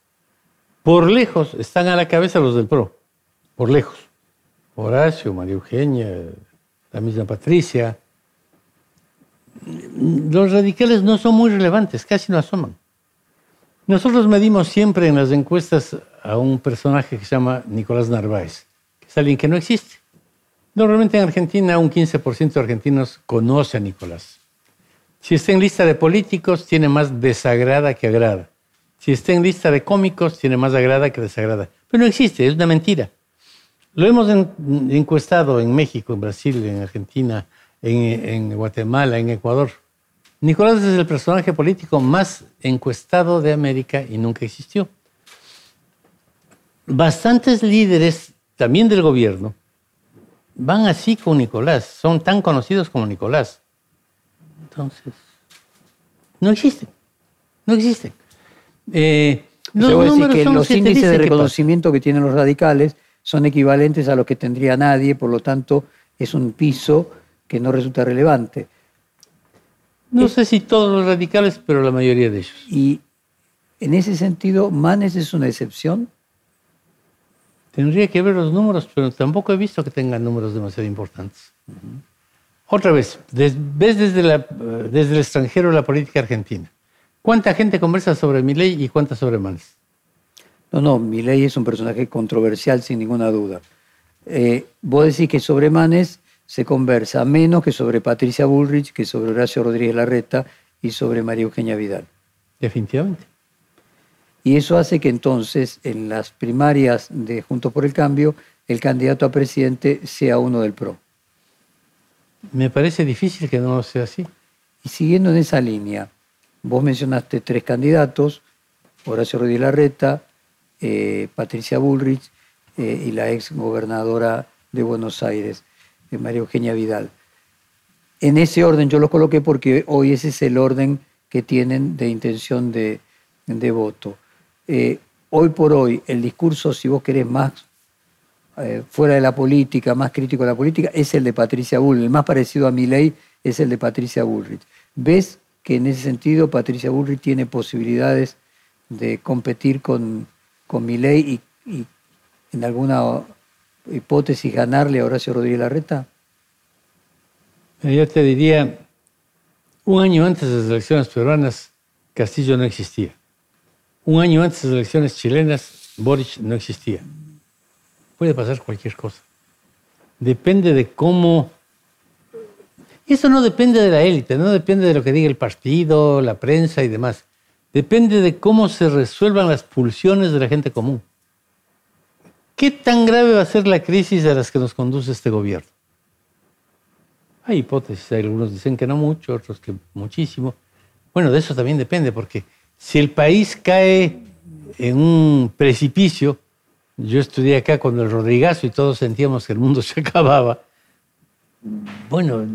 Por lejos están a la cabeza los del PRO, por lejos. Horacio, María Eugenia, la misma Patricia. Los radicales no son muy relevantes, casi no asoman. Nosotros medimos siempre en las encuestas a un personaje que se llama Nicolás Narváez, que es alguien que no existe. Normalmente en Argentina un 15% de argentinos conoce a Nicolás. Si está en lista de políticos, tiene más desagrada que agrada. Si está en lista de cómicos, tiene más agrada que desagrada. Pero no existe, es una mentira. Lo hemos encuestado en México, en Brasil, en Argentina, en, Guatemala, en Ecuador. Nicolás es el personaje político más encuestado de América y nunca existió. Bastantes líderes, también del gobierno, van así con Nicolás, son tan conocidos como Nicolás. Entonces, no existen. No existen. Eh, los, decir que los índices de reconocimiento que, tienen los radicales son equivalentes a los que tendría nadie, por lo tanto, es un piso que no resulta relevante. No sé si todos los radicales, pero la mayoría de ellos. Y en ese sentido, ¿Manes es una excepción? Tendría que ver los números, pero tampoco he visto que tengan números demasiado importantes. Otra vez, ves desde, desde el extranjero la política argentina. ¿Cuánta gente conversa sobre Milei y cuánta sobre Manes? No, no, Milei es un personaje controversial sin ninguna duda. Eh, vos decís que sobre Manes se conversa menos que sobre Patricia Bullrich, que sobre Horacio Rodríguez Larreta y sobre María Eugenia Vidal. Definitivamente. Y eso hace que entonces en las primarias de Juntos por el Cambio el candidato a presidente sea uno del PRO. Me parece difícil que no sea así. Y siguiendo en esa línea, vos mencionaste tres candidatos, Horacio Rodríguez Larreta, eh, Patricia Bullrich eh, y la ex gobernadora de Buenos Aires, eh, María Eugenia Vidal. En ese orden yo los coloqué porque hoy ese es el orden que tienen de intención de, de voto. hoy por hoy, el discurso, si vos querés más eh, fuera de la política, más crítico de la política, es el de Patricia Bullrich. El más parecido a mi ley es el de Patricia Bullrich. ¿Ves que en ese sentido Patricia Bullrich tiene posibilidades de competir con, con mi ley y, en alguna hipótesis ganarle a Horacio Rodríguez Larreta? Yo te diría, un año antes de las elecciones peruanas, Castillo no existía. Un año antes de las elecciones chilenas, Boric no existía puede pasar cualquier cosa. Depende de cómo... Eso no depende de la élite, no depende de lo que diga el partido, la prensa y demás. Depende de cómo se resuelvan las pulsiones de la gente común. ¿qué tan grave va a ser la crisis a las que nos conduce este gobierno? Hay hipótesis, algunos dicen que no mucho, otros que muchísimo. Bueno, de eso también depende, porque si el país cae en un precipicio, yo estudié acá con el Rodrigazo y todos sentíamos que el mundo se acababa. Bueno,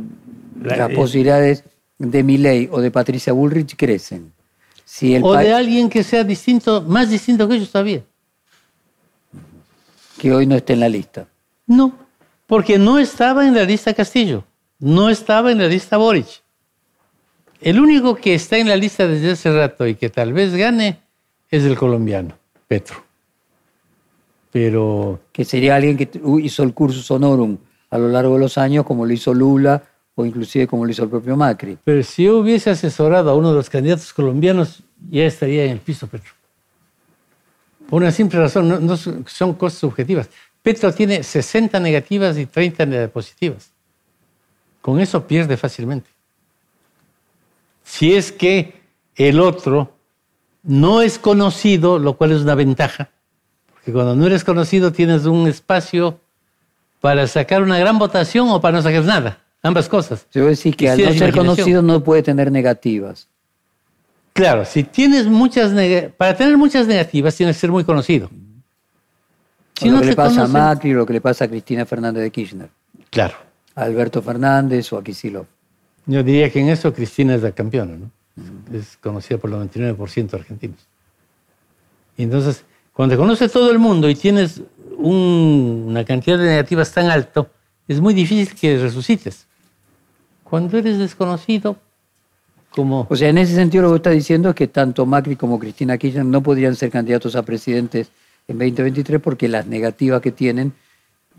las posibilidades de Milley o de Patricia Bullrich crecen. Si el o de alguien que sea distinto, más distinto que ellos todavía. Que hoy no esté en la lista. No, porque no estaba en la lista Castillo, no estaba en la lista Boric. El único que está en la lista desde hace rato y que tal vez gane es el colombiano, Petro. Pero... Que sería alguien que hizo el curso honorum a lo largo de los años, como lo hizo Lula o inclusive como lo hizo el propio Macri. Pero si yo hubiese asesorado a uno de los candidatos colombianos, ya estaría en el piso Petro. Por una simple razón, son cosas subjetivas. Petro tiene 60 negativas y 30 positivas. Con eso pierde fácilmente. Si es que el otro no es conocido, lo cual es una ventaja, porque cuando no eres conocido tienes un espacio para sacar una gran votación o para no sacar nada, ambas cosas. Yo decir que al no ser conocido no puede tener negativas. Claro, si tienes muchas para tener muchas negativas tienes que ser muy conocido. Si lo que le pasa a Macri, lo que le pasa a Cristina Fernández de Kirchner. Claro. A Alberto Fernández o a Kicillof. Yo diría que en eso Cristina es la campeona, ¿no? Es conocida por el 99% de argentinos. Y entonces, cuando te conoce todo el mundo y tienes una cantidad de negativas tan alto, es muy difícil que resucites. Cuando eres desconocido, como... O sea, en ese sentido lo que está diciendo es que tanto Macri como Cristina Kirchner no podrían ser candidatos a presidentes en 2023 porque las negativas que tienen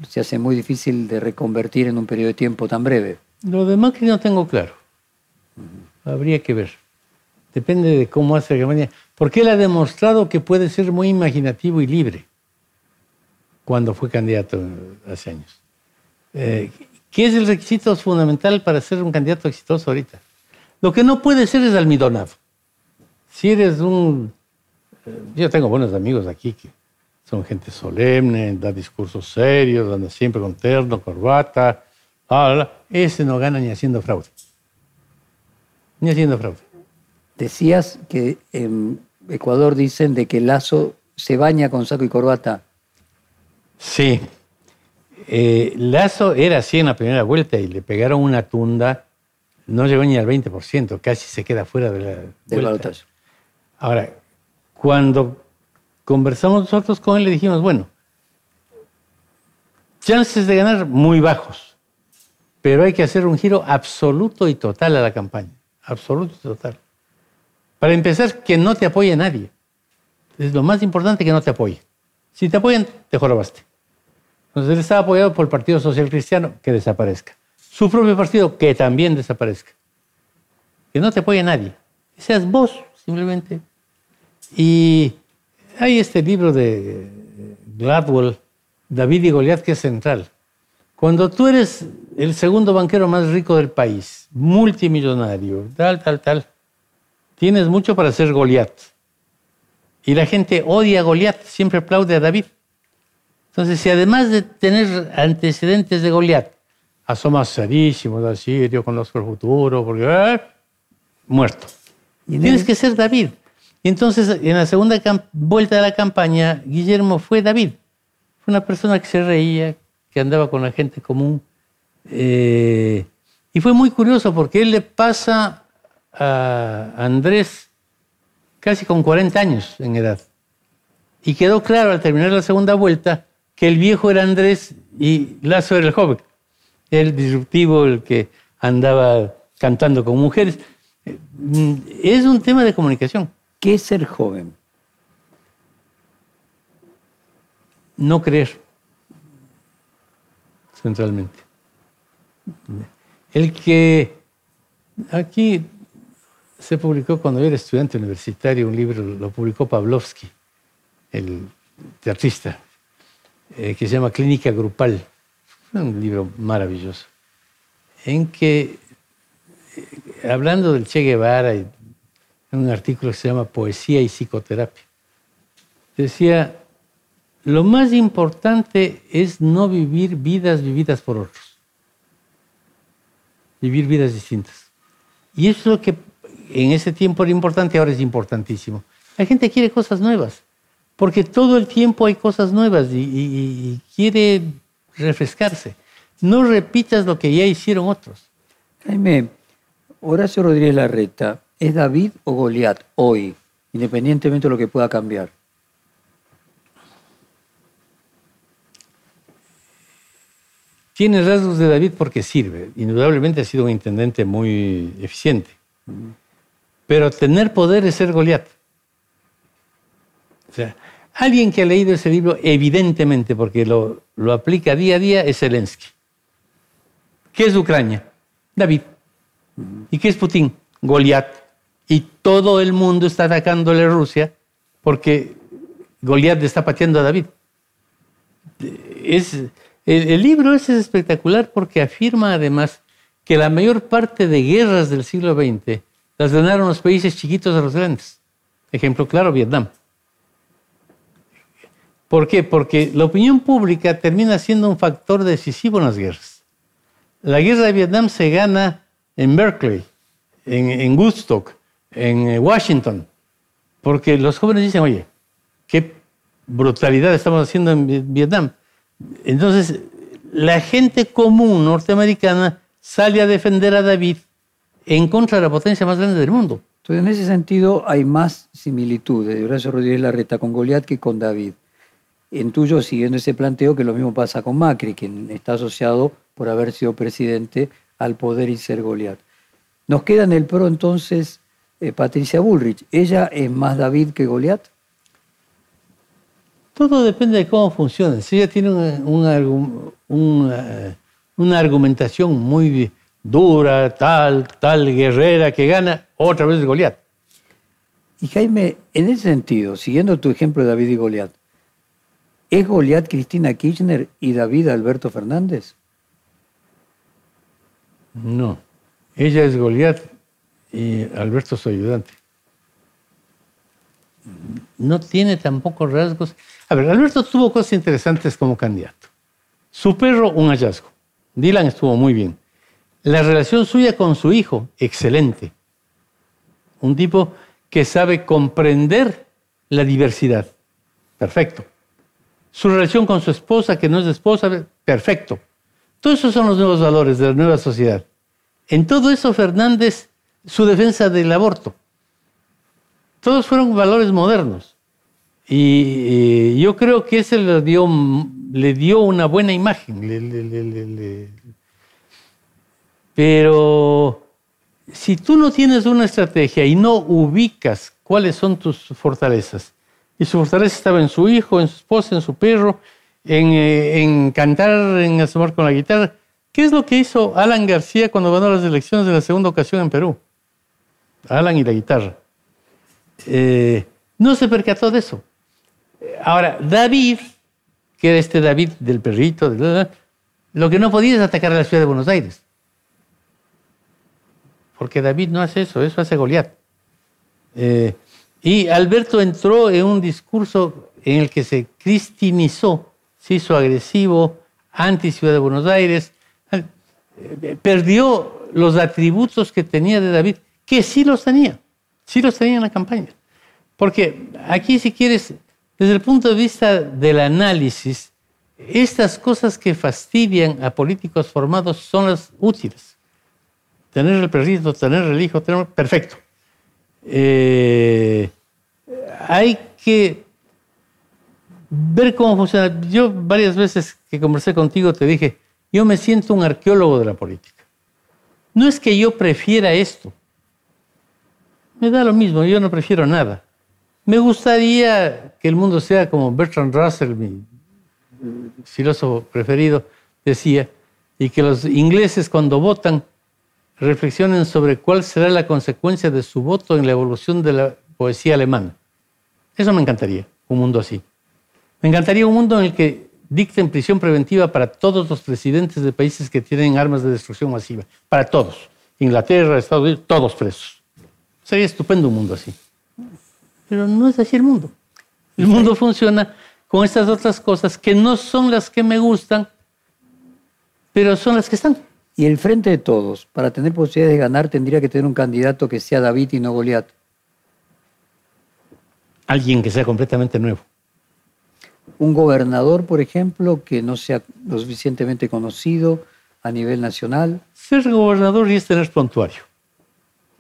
se hace muy difícil de reconvertir en un periodo de tiempo tan breve. Lo de Macri no tengo claro. Habría que ver. Depende de cómo hace la campaña. Porque él ha demostrado que puede ser muy imaginativo y libre cuando fue candidato hace años. Eh, ¿Qué es el requisito fundamental para ser un candidato exitoso ahorita? Lo que no puede ser es almidonado. Si eres un... Eh, yo tengo buenos amigos aquí que son gente solemne, da discursos serios, anda siempre con terno, corbata. ese no gana ni haciendo fraude. Ni haciendo fraude. Decías que en Ecuador dicen de que Lazo se baña con saco y corbata. Sí. Eh, Lazo era así en la primera vuelta y le pegaron una tunda no llegó ni al 20%, casi se queda fuera de la Ahora, cuando conversamos nosotros con él, le dijimos, bueno, chances de ganar muy bajos, pero hay que hacer un giro absoluto y total a la campaña, absoluto y total. Para empezar, que no te apoye nadie. Es lo más importante que no te apoye. Si te apoyan, te jorobaste. Entonces él estaba apoyado por el Partido Social Cristiano, que desaparezca su propio partido, que también desaparezca. Que no te apoye nadie. Que seas vos, simplemente. Y hay este libro de Gladwell, David y Goliat, que es central. Cuando tú eres el segundo banquero más rico del país, multimillonario, tal, tal, tal, tienes mucho para ser Goliat. Y la gente odia a Goliat, siempre aplaude a David. Entonces, si además de tener antecedentes de Goliat, asoma serísimo de Sirio, conozco el futuro, porque eh, muerto. ¿Y Tienes que ser David. Y entonces, en la segunda vuelta de la campaña, Guillermo fue David. Fue una persona que se reía, que andaba con la gente común. Eh, y fue muy curioso porque él le pasa a Andrés casi con 40 años en edad. Y quedó claro al terminar la segunda vuelta que el viejo era Andrés y Lazo era el joven el disruptivo, el que andaba cantando con mujeres. Es un tema de comunicación. ¿Qué es ser joven? No creer, centralmente. El que aquí se publicó cuando yo era estudiante universitario un libro, lo publicó Pavlovsky, el teatrista, eh, que se llama Clínica Grupal un libro maravilloso, en que, eh, hablando del Che Guevara, en un artículo que se llama Poesía y Psicoterapia, decía, lo más importante es no vivir vidas vividas por otros. Vivir vidas distintas. Y eso es lo que en ese tiempo era importante, ahora es importantísimo. La gente quiere cosas nuevas, porque todo el tiempo hay cosas nuevas y, quiere refrescarse. No repitas lo que ya hicieron otros. Jaime, Horacio Rodríguez Larreta, ¿es David o Goliat hoy, independientemente de lo que pueda cambiar? Tiene rasgos de David porque sirve. Indudablemente ha sido un intendente muy eficiente. Pero tener poder es ser Goliat. O sea, alguien que ha leído ese libro, evidentemente, porque lo, lo aplica día a día, es Zelensky. ¿Qué es Ucrania? David. ¿Y qué es Putin? Goliat. Y todo el mundo está atacándole a Rusia porque Goliat está pateando a David. El, libro es espectacular porque afirma además que la mayor parte de guerras del siglo XX las ganaron los países chiquitos a los grandes. Ejemplo claro, Vietnam. ¿Por qué? Porque la opinión pública termina siendo un factor decisivo en las guerras. La guerra de Vietnam se gana en Berkeley, en, en Woodstock, en eh, Washington, porque los jóvenes dicen, oye, qué brutalidad estamos haciendo en Vietnam. Entonces, la gente común norteamericana sale a defender a David en contra de la potencia más grande del mundo. Entonces, en ese sentido, hay más similitudes de Horacio Rodríguez Larreta con Goliat que con David. En tuyo, siguiendo ese planteo, que lo mismo pasa con Macri, quien está asociado por haber sido presidente al poder y ser Goliat. Nos queda en el pro entonces eh, Patricia Bullrich. ¿Ella es más David que Goliat? Todo depende de cómo funciona. Si ella tiene una, una, argumentación muy dura, tal, tal guerrera que gana, otra vez Goliat. Y Jaime, en ese sentido, siguiendo tu ejemplo de David y Goliat, ¿es Goliat Cristina Kirchner y David Alberto Fernández? No, ella es Goliat y Alberto su ayudante. No tiene tampoco rasgos. A ver, Alberto tuvo cosas interesantes como candidato. Su perro, un hallazgo. Dylan estuvo muy bien. La relación suya con su hijo, excelente. Un tipo que sabe comprender la diversidad. Perfecto. Su relación con su esposa, que no es esposa, perfecto. Todos esos son los nuevos valores de la nueva sociedad. En todo eso, Fernández, su defensa del aborto. Todos fueron valores modernos. Y, yo creo que ese le dio, le dio una buena imagen. Pero si tú no tienes una estrategia y no ubicas cuáles son tus fortalezas, y su fortaleza estaba en su hijo, en su esposa, en su perro, en, eh, en cantar, en asomar con la guitarra, ¿qué es lo que hizo Alan García cuando ganó las elecciones de la segunda ocasión en Perú? Alan y la guitarra. Eh, no se percató de eso. Ahora, David, que era este David del perrito, lo que no podía es atacar a la ciudad de Buenos Aires. Porque David no hace eso, eso hace Goliat. Eh, y Alberto entró en un discurso en el que se cristinizó, se hizo agresivo, anti ciudad de Buenos Aires, eh, perdió los atributos que tenía de David, que sí los tenía, sí los tenía en la campaña. Porque aquí, si quieres, desde el punto de vista del análisis, estas cosas que fastidian a políticos formados son las útiles. Tener el perrito, tener el hijo, tener... Perfecto. Eh, hay que ver cómo funciona. Yo varias veces que conversé contigo te dije, yo me siento un arqueólogo de la política. No es que yo prefiera esto. Me da lo mismo, yo no prefiero nada. Me gustaría que el mundo sea como Bertrand Russell, mi filósofo preferido, decía, y que los ingleses cuando votan reflexionen sobre cuál será la consecuencia de su voto en la evolución de la poesía alemana. Eso me encantaría, un mundo así. Me encantaría un mundo en el que dicten prisión preventiva para todos los presidentes de países que tienen armas de destrucción masiva, para todos. Inglaterra, Estados Unidos, todos presos. Sería estupendo un mundo así. Pero no es así el mundo. El mundo funciona con estas otras cosas que no son las que me gustan, pero son las que están. Y el frente de todos, para tener posibilidades de ganar, tendría que tener un candidato que sea David y no Goliat. Alguien que sea completamente nuevo. Un gobernador, por ejemplo, que no sea lo suficientemente conocido a nivel nacional. Ser gobernador y es tener prontuario.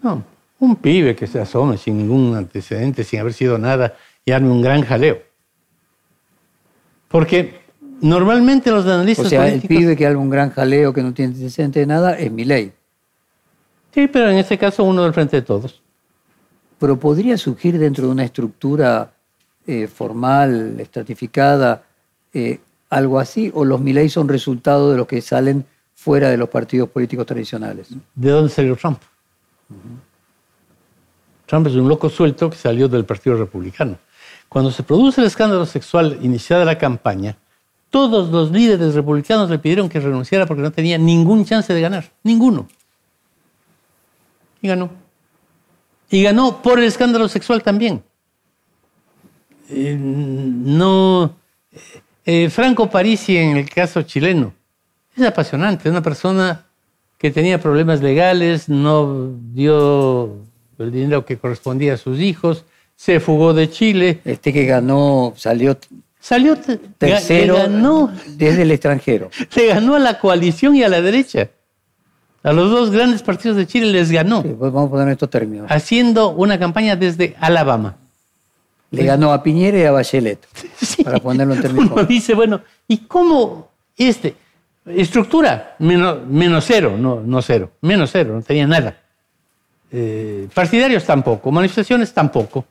No, un pibe que se asome sin ningún antecedente, sin haber sido nada, y arme un gran jaleo. Porque normalmente los analistas O sea, políticos... el pibe que haga un gran jaleo que no tiene antecedente de nada es mi ley. Sí, pero en este caso uno del frente de todos. Pero podría surgir dentro de una estructura eh, formal, estratificada, eh, algo así, o los Milei son resultado de los que salen fuera de los partidos políticos tradicionales. ¿De dónde salió Trump? Trump es un loco suelto que salió del Partido Republicano. Cuando se produce el escándalo sexual iniciada la campaña, todos los líderes republicanos le pidieron que renunciara porque no tenía ningún chance de ganar. Ninguno. Y ganó. Y ganó por el escándalo sexual también. Eh, no. eh, Franco Parisi, en el caso chileno, es apasionante. Una persona que tenía problemas legales, no dio el dinero que correspondía a sus hijos, se fugó de Chile, Este que ganó, salió salió, te- tercero le ganó, desde el extranjero. le ganó a la coalición y a la derecha. A los dos grandes partidos de Chile les ganó, Sí, pues vamos a poner estos términos. haciendo una campaña desde Alabama. Le ganó a Piñera y a Bachelet, Sí. para ponerlo en términos Uno dice, bueno, ¿y cómo este? Estructura, menos, menos cero, no, no cero, menos cero, no tenía nada. Eh, partidarios tampoco, manifestaciones tampoco,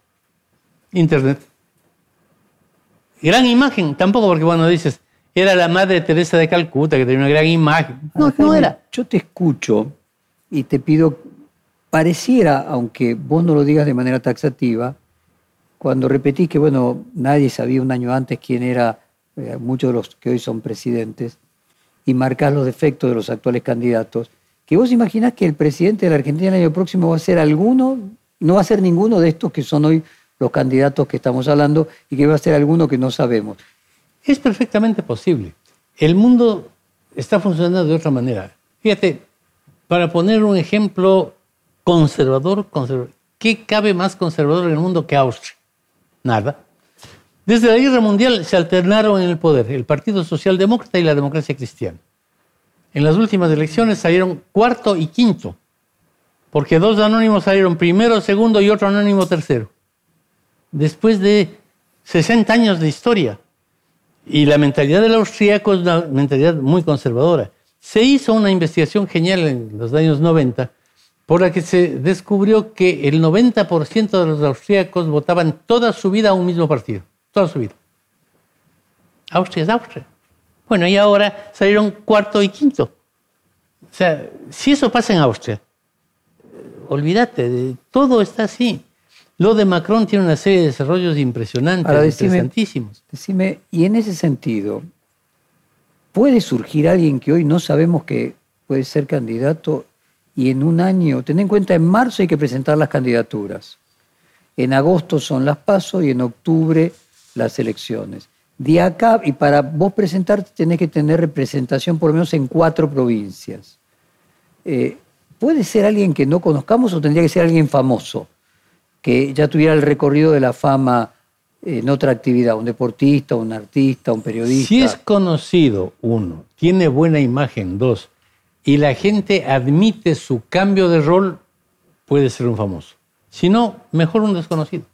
internet. Gran imagen tampoco, porque bueno, dices, era la madre Teresa de Calcuta que tenía una gran imagen. No, no era. Yo te escucho y te pido, pareciera, aunque vos no lo digas de manera taxativa, cuando repetís que, bueno, nadie sabía un año antes quién era eh, muchos de los que hoy son presidentes, y marcás los defectos de los actuales candidatos, que vos imaginás que el presidente de la Argentina el año próximo va a ser alguno, no va a ser ninguno de estos que son hoy los candidatos que estamos hablando, y que va a ser alguno que no sabemos. Es perfectamente posible. El mundo está funcionando de otra manera. Fíjate, para poner un ejemplo conservador, conservador ¿qué cabe más conservador en el mundo que Austria? Nada. Desde la Guerra Mundial se alternaron en el poder el Partido Socialdemócrata y la Democracia Cristiana. En las últimas elecciones salieron cuarto y quinto, porque dos anónimos salieron primero, segundo y otro anónimo tercero. Después de 60 años de historia, y la mentalidad del austríaco es una mentalidad muy conservadora. Se hizo una investigación genial en los años 90 por la que se descubrió que el 90% de los austríacos votaban toda su vida a un mismo partido. Toda su vida. Austria es Austria. Bueno, y ahora salieron cuarto y quinto. O sea, si eso pasa en Austria, olvídate, todo está así. Lo de Macron tiene una serie de desarrollos impresionantes, Ahora, decime- interesantísimos. Decime, y en ese sentido, ¿puede surgir alguien que hoy no sabemos que puede ser candidato y en un año, ten en cuenta, en marzo hay que presentar las candidaturas, en agosto son las pasos y en octubre las elecciones. De acá, y para vos presentarte tenés que tener representación por lo menos en cuatro provincias. Eh, ¿Puede ser alguien que no conozcamos o tendría que ser alguien famoso? Que ya tuviera el recorrido de la fama en otra actividad, un deportista, un artista, un periodista. Si es conocido, uno, tiene buena imagen, dos, y la gente admite su cambio de rol, puede ser un famoso. Si no, mejor un desconocido.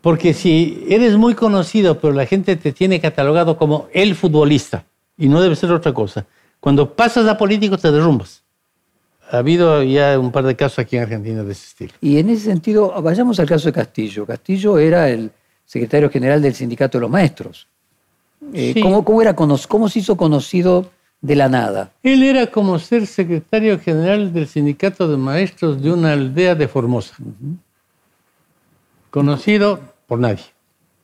Porque si eres muy conocido, pero la gente te tiene catalogado como el futbolista, y no debe ser otra cosa, cuando pasas a político te derrumbas. Ha habido ya un par de casos aquí en Argentina de ese estilo. Y en ese sentido, vayamos al caso de Castillo. Castillo era el secretario general del Sindicato de los Maestros. Eh, Sí. ¿cómo, cómo era ¿Cómo se hizo conocido de la nada? Él era como ser secretario general del sindicato de maestros de una aldea de Formosa. Conocido por nadie.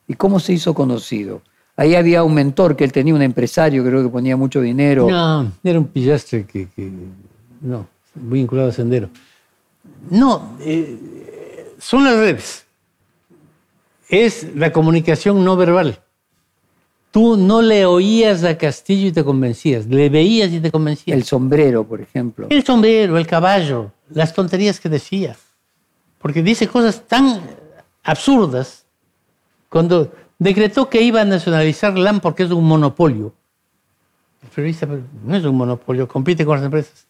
¿Y cómo se hizo conocido? Ahí había un mentor que él tenía, un empresario, creo que ponía mucho dinero. No, era un pillastre que, que- no, vinculado a Sendero. No, eh, son las redes. Es la comunicación no verbal. Tú no le oías a Castillo y te convencías, le veías y te convencías. El sombrero, por ejemplo. El sombrero, el caballo, las tonterías que decía. Porque dice cosas tan absurdas. Cuando decretó que iba a nacionalizar LAM porque es un monopolio. El periodista no es un monopolio, compite con las empresas.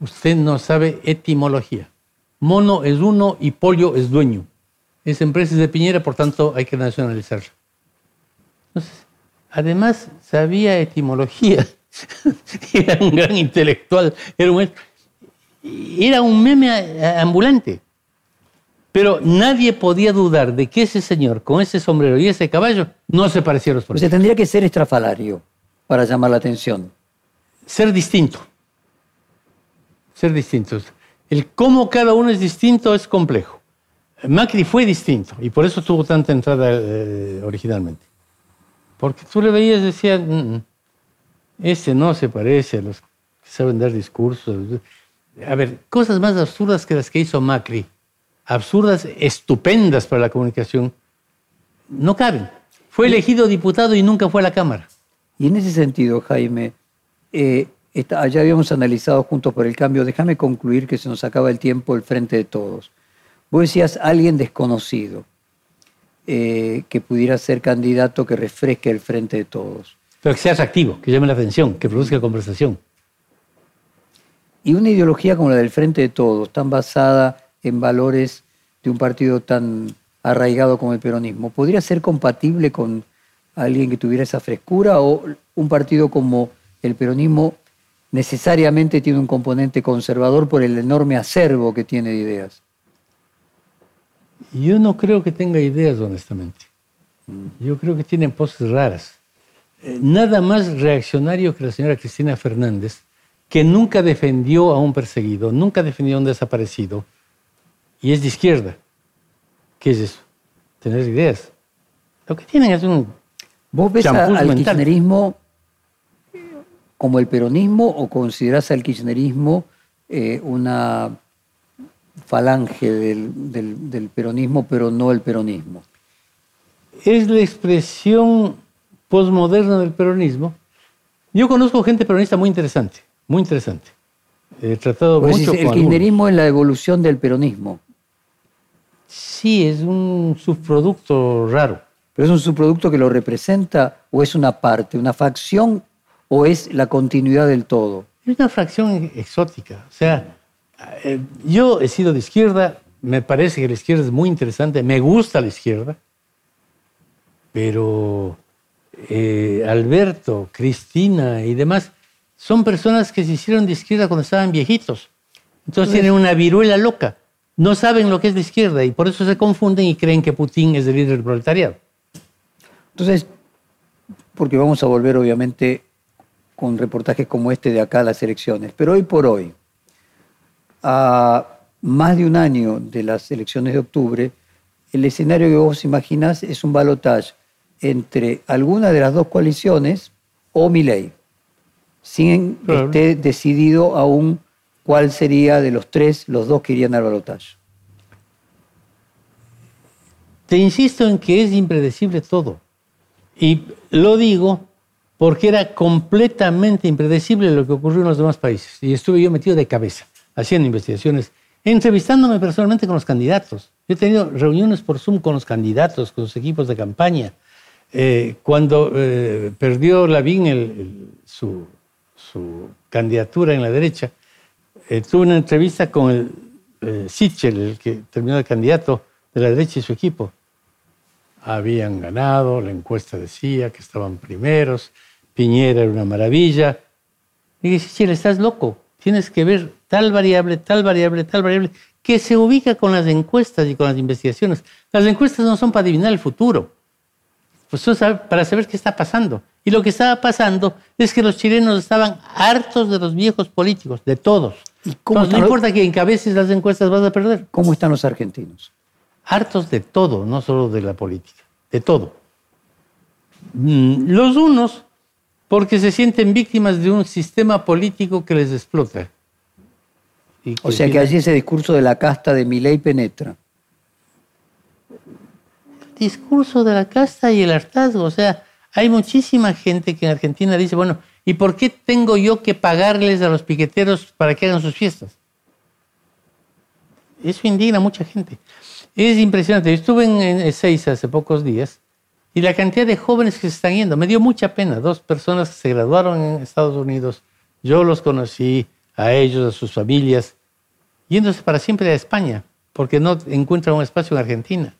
Usted no sabe etimología. Mono es uno y pollo es dueño. Es empresa de Piñera, por tanto hay que nacionalizarla. Entonces, además sabía etimología. era un gran intelectual, era un, era un meme ambulante. Pero nadie podía dudar de que ese señor con ese sombrero y ese caballo no se parecía a los políticos. O sea, tendría que ser estrafalario para llamar la atención. Ser distinto. Ser distintos. El cómo cada uno es distinto es complejo. Macri fue distinto y por eso tuvo tanta entrada eh, originalmente. Porque tú le veías y decías, mm, mm, este no se parece a los que saben dar discursos. A ver, cosas más absurdas que las que hizo Macri absurdas, estupendas para la comunicación, no caben. Fue elegido diputado y nunca fue a la Cámara. Y en ese sentido, Jaime, eh, ya habíamos analizado juntos por el cambio, déjame concluir que se nos acaba el tiempo el frente de todos. Vos decías alguien desconocido eh, que pudiera ser candidato que refresque el frente de todos. Pero que sea atractivo, que llame la atención, que produzca conversación. Y una ideología como la del frente de todos, tan basada en valores de un partido tan arraigado como el peronismo, ¿podría ser compatible con alguien que tuviera esa frescura o un partido como el peronismo necesariamente tiene un componente conservador por el enorme acervo que tiene de ideas? Yo no creo que tenga ideas, honestamente. Mm. Yo creo que tiene poses raras. Eh, nada más reaccionario que la señora Cristina Fernández, que nunca defendió a un perseguido, nunca defendió a un desaparecido, y es de izquierda. ¿Qué es eso? Tener ideas. Lo que tienen es un. ¿Vos ves al kirchnerismo como el peronismo o considerás al kirchnerismo eh, una falange del, peronismo, pero no el peronismo? Es la expresión posmoderna del peronismo. Yo conozco gente peronista muy interesante, muy interesante. He tratado pues mucho El kirchnerismo es la evolución del peronismo. Sí, es un subproducto raro. ¿Pero es un subproducto que lo representa o es una parte, una facción o es la continuidad del todo? Es una fracción exótica. O sea, eh, yo he sido de izquierda, me parece que la izquierda es muy interesante, me gusta la izquierda, pero eh, Alberto, Cristina y demás son personas que se hicieron de izquierda cuando estaban viejitos. Entonces tienen una viruela loca no saben lo que es la izquierda y por eso se confunden y creen que Putin es el líder del proletariado. Entonces, porque vamos a volver obviamente con reportajes como este de acá a las elecciones, pero hoy por hoy, a más de un año de las elecciones de octubre, el escenario que vos imaginás es un balotaje entre alguna de las dos coaliciones o Milei, sin que esté decidido aún ¿cuál sería de los tres los dos que irían al balotaje? Te insisto en que es impredecible todo. Y lo digo porque era completamente impredecible lo que ocurrió en los demás países. Y estuve yo metido de cabeza, haciendo investigaciones, entrevistándome personalmente con los candidatos. He tenido reuniones por Zoom con los candidatos, con sus equipos de campaña. Eh, cuando eh, perdió Lavín su, su candidatura en la derecha, eh, tuve una entrevista con el eh, Sichel, el que terminó de candidato de la derecha y su equipo. Habían ganado, la encuesta decía que estaban primeros, Piñera era una maravilla. Y dije, Sichel, estás loco, tienes que ver tal variable, tal variable, tal variable, que se ubica con las encuestas y con las investigaciones. Las encuestas no son para adivinar el futuro, pues son para saber qué está pasando. Y lo que estaba pasando es que los chilenos estaban hartos de los viejos políticos, de todos no importa que encabeces las encuestas, vas a perder. ¿Cómo están los argentinos? Hartos de todo, no solo de la política, de todo. Mm, los unos, porque se sienten víctimas de un sistema político que les explota. o sea que allí ese discurso de la casta de Milei penetra. El discurso de la casta y el hartazgo, o sea, Hay muchísima gente que en Argentina dice, bueno, ¿y por qué tengo yo que pagarles a los piqueteros para que hagan sus fiestas? Eso indigna a mucha gente. Es impresionante. Yo estuve en Ezeiza hace pocos días y la cantidad de jóvenes que se están yendo. Me dio mucha pena. Dos personas que se graduaron en Estados Unidos. Yo los conocí, a ellos, a sus familias, yéndose para siempre a España, porque no encuentran un espacio en Argentina.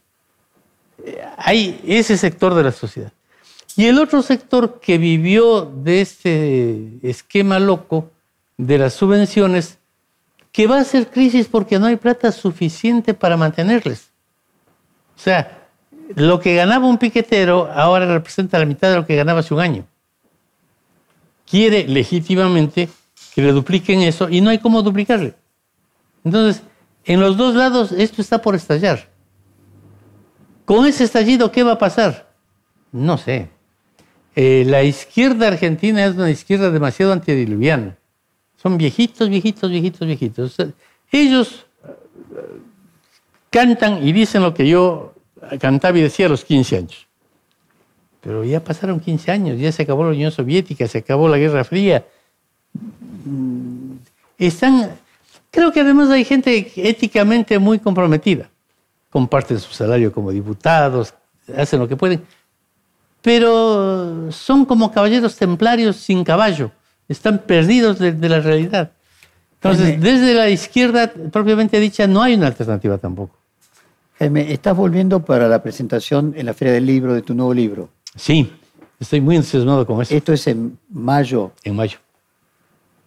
Hay ese sector de la sociedad. Y el otro sector que vivió de este esquema loco de las subvenciones, que va a ser crisis porque no hay plata suficiente para mantenerles. O sea, lo que ganaba un piquetero ahora representa la mitad de lo que ganaba hace un año. Quiere legítimamente que le dupliquen eso y no hay cómo duplicarle. Entonces, en los dos lados esto está por estallar. Con ese estallido, ¿qué va a pasar? No sé. Eh, la izquierda argentina es una izquierda demasiado antediluviana. Son viejitos, viejitos, viejitos, viejitos. Ellos eh, cantan y dicen lo que yo cantaba y decía a los 15 años. Pero ya pasaron 15 años, ya se acabó la Unión Soviética, se acabó la Guerra Fría. Mm, están, creo que además hay gente éticamente muy comprometida. Comparten su salario como diputados, hacen lo que pueden, pero son como caballeros templarios sin caballo, están perdidos de, de la realidad. Entonces, desde la izquierda propiamente dicha, no hay una alternativa tampoco. Jaime, ¿estás volviendo para la presentación en la Feria del Libro de tu nuevo libro? Sí, estoy muy entusiasmado con eso. Esto es en mayo. En mayo.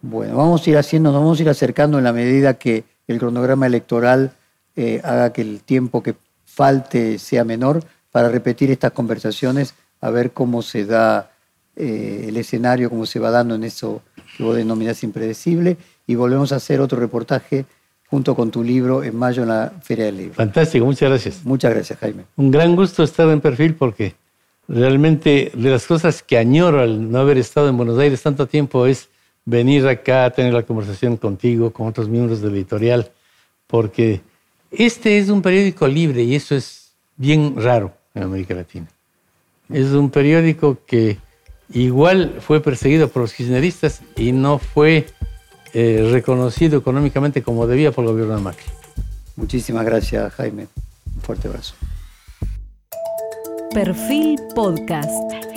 Bueno, vamos a ir haciendo, nos vamos a ir acercando en la medida que el cronograma electoral eh, haga que el tiempo que falte sea menor para repetir estas conversaciones, a ver cómo se da eh, el escenario, cómo se va dando en eso que vos denominás impredecible, y volvemos a hacer otro reportaje junto con tu libro en mayo en la Feria del Libro. Fantástico, muchas gracias. Muchas gracias, Jaime. Un gran gusto estar en perfil porque realmente de las cosas que añoro al no haber estado en Buenos Aires tanto tiempo es venir acá a tener la conversación contigo, con otros miembros del editorial, porque este es un periódico libre y eso es bien raro en América Latina. Es un periódico que igual fue perseguido por los kirchneristas y no fue eh, reconocido económicamente como debía por el gobierno de Macri. Muchísimas gracias, Jaime. Un fuerte abrazo. Perfil Podcast.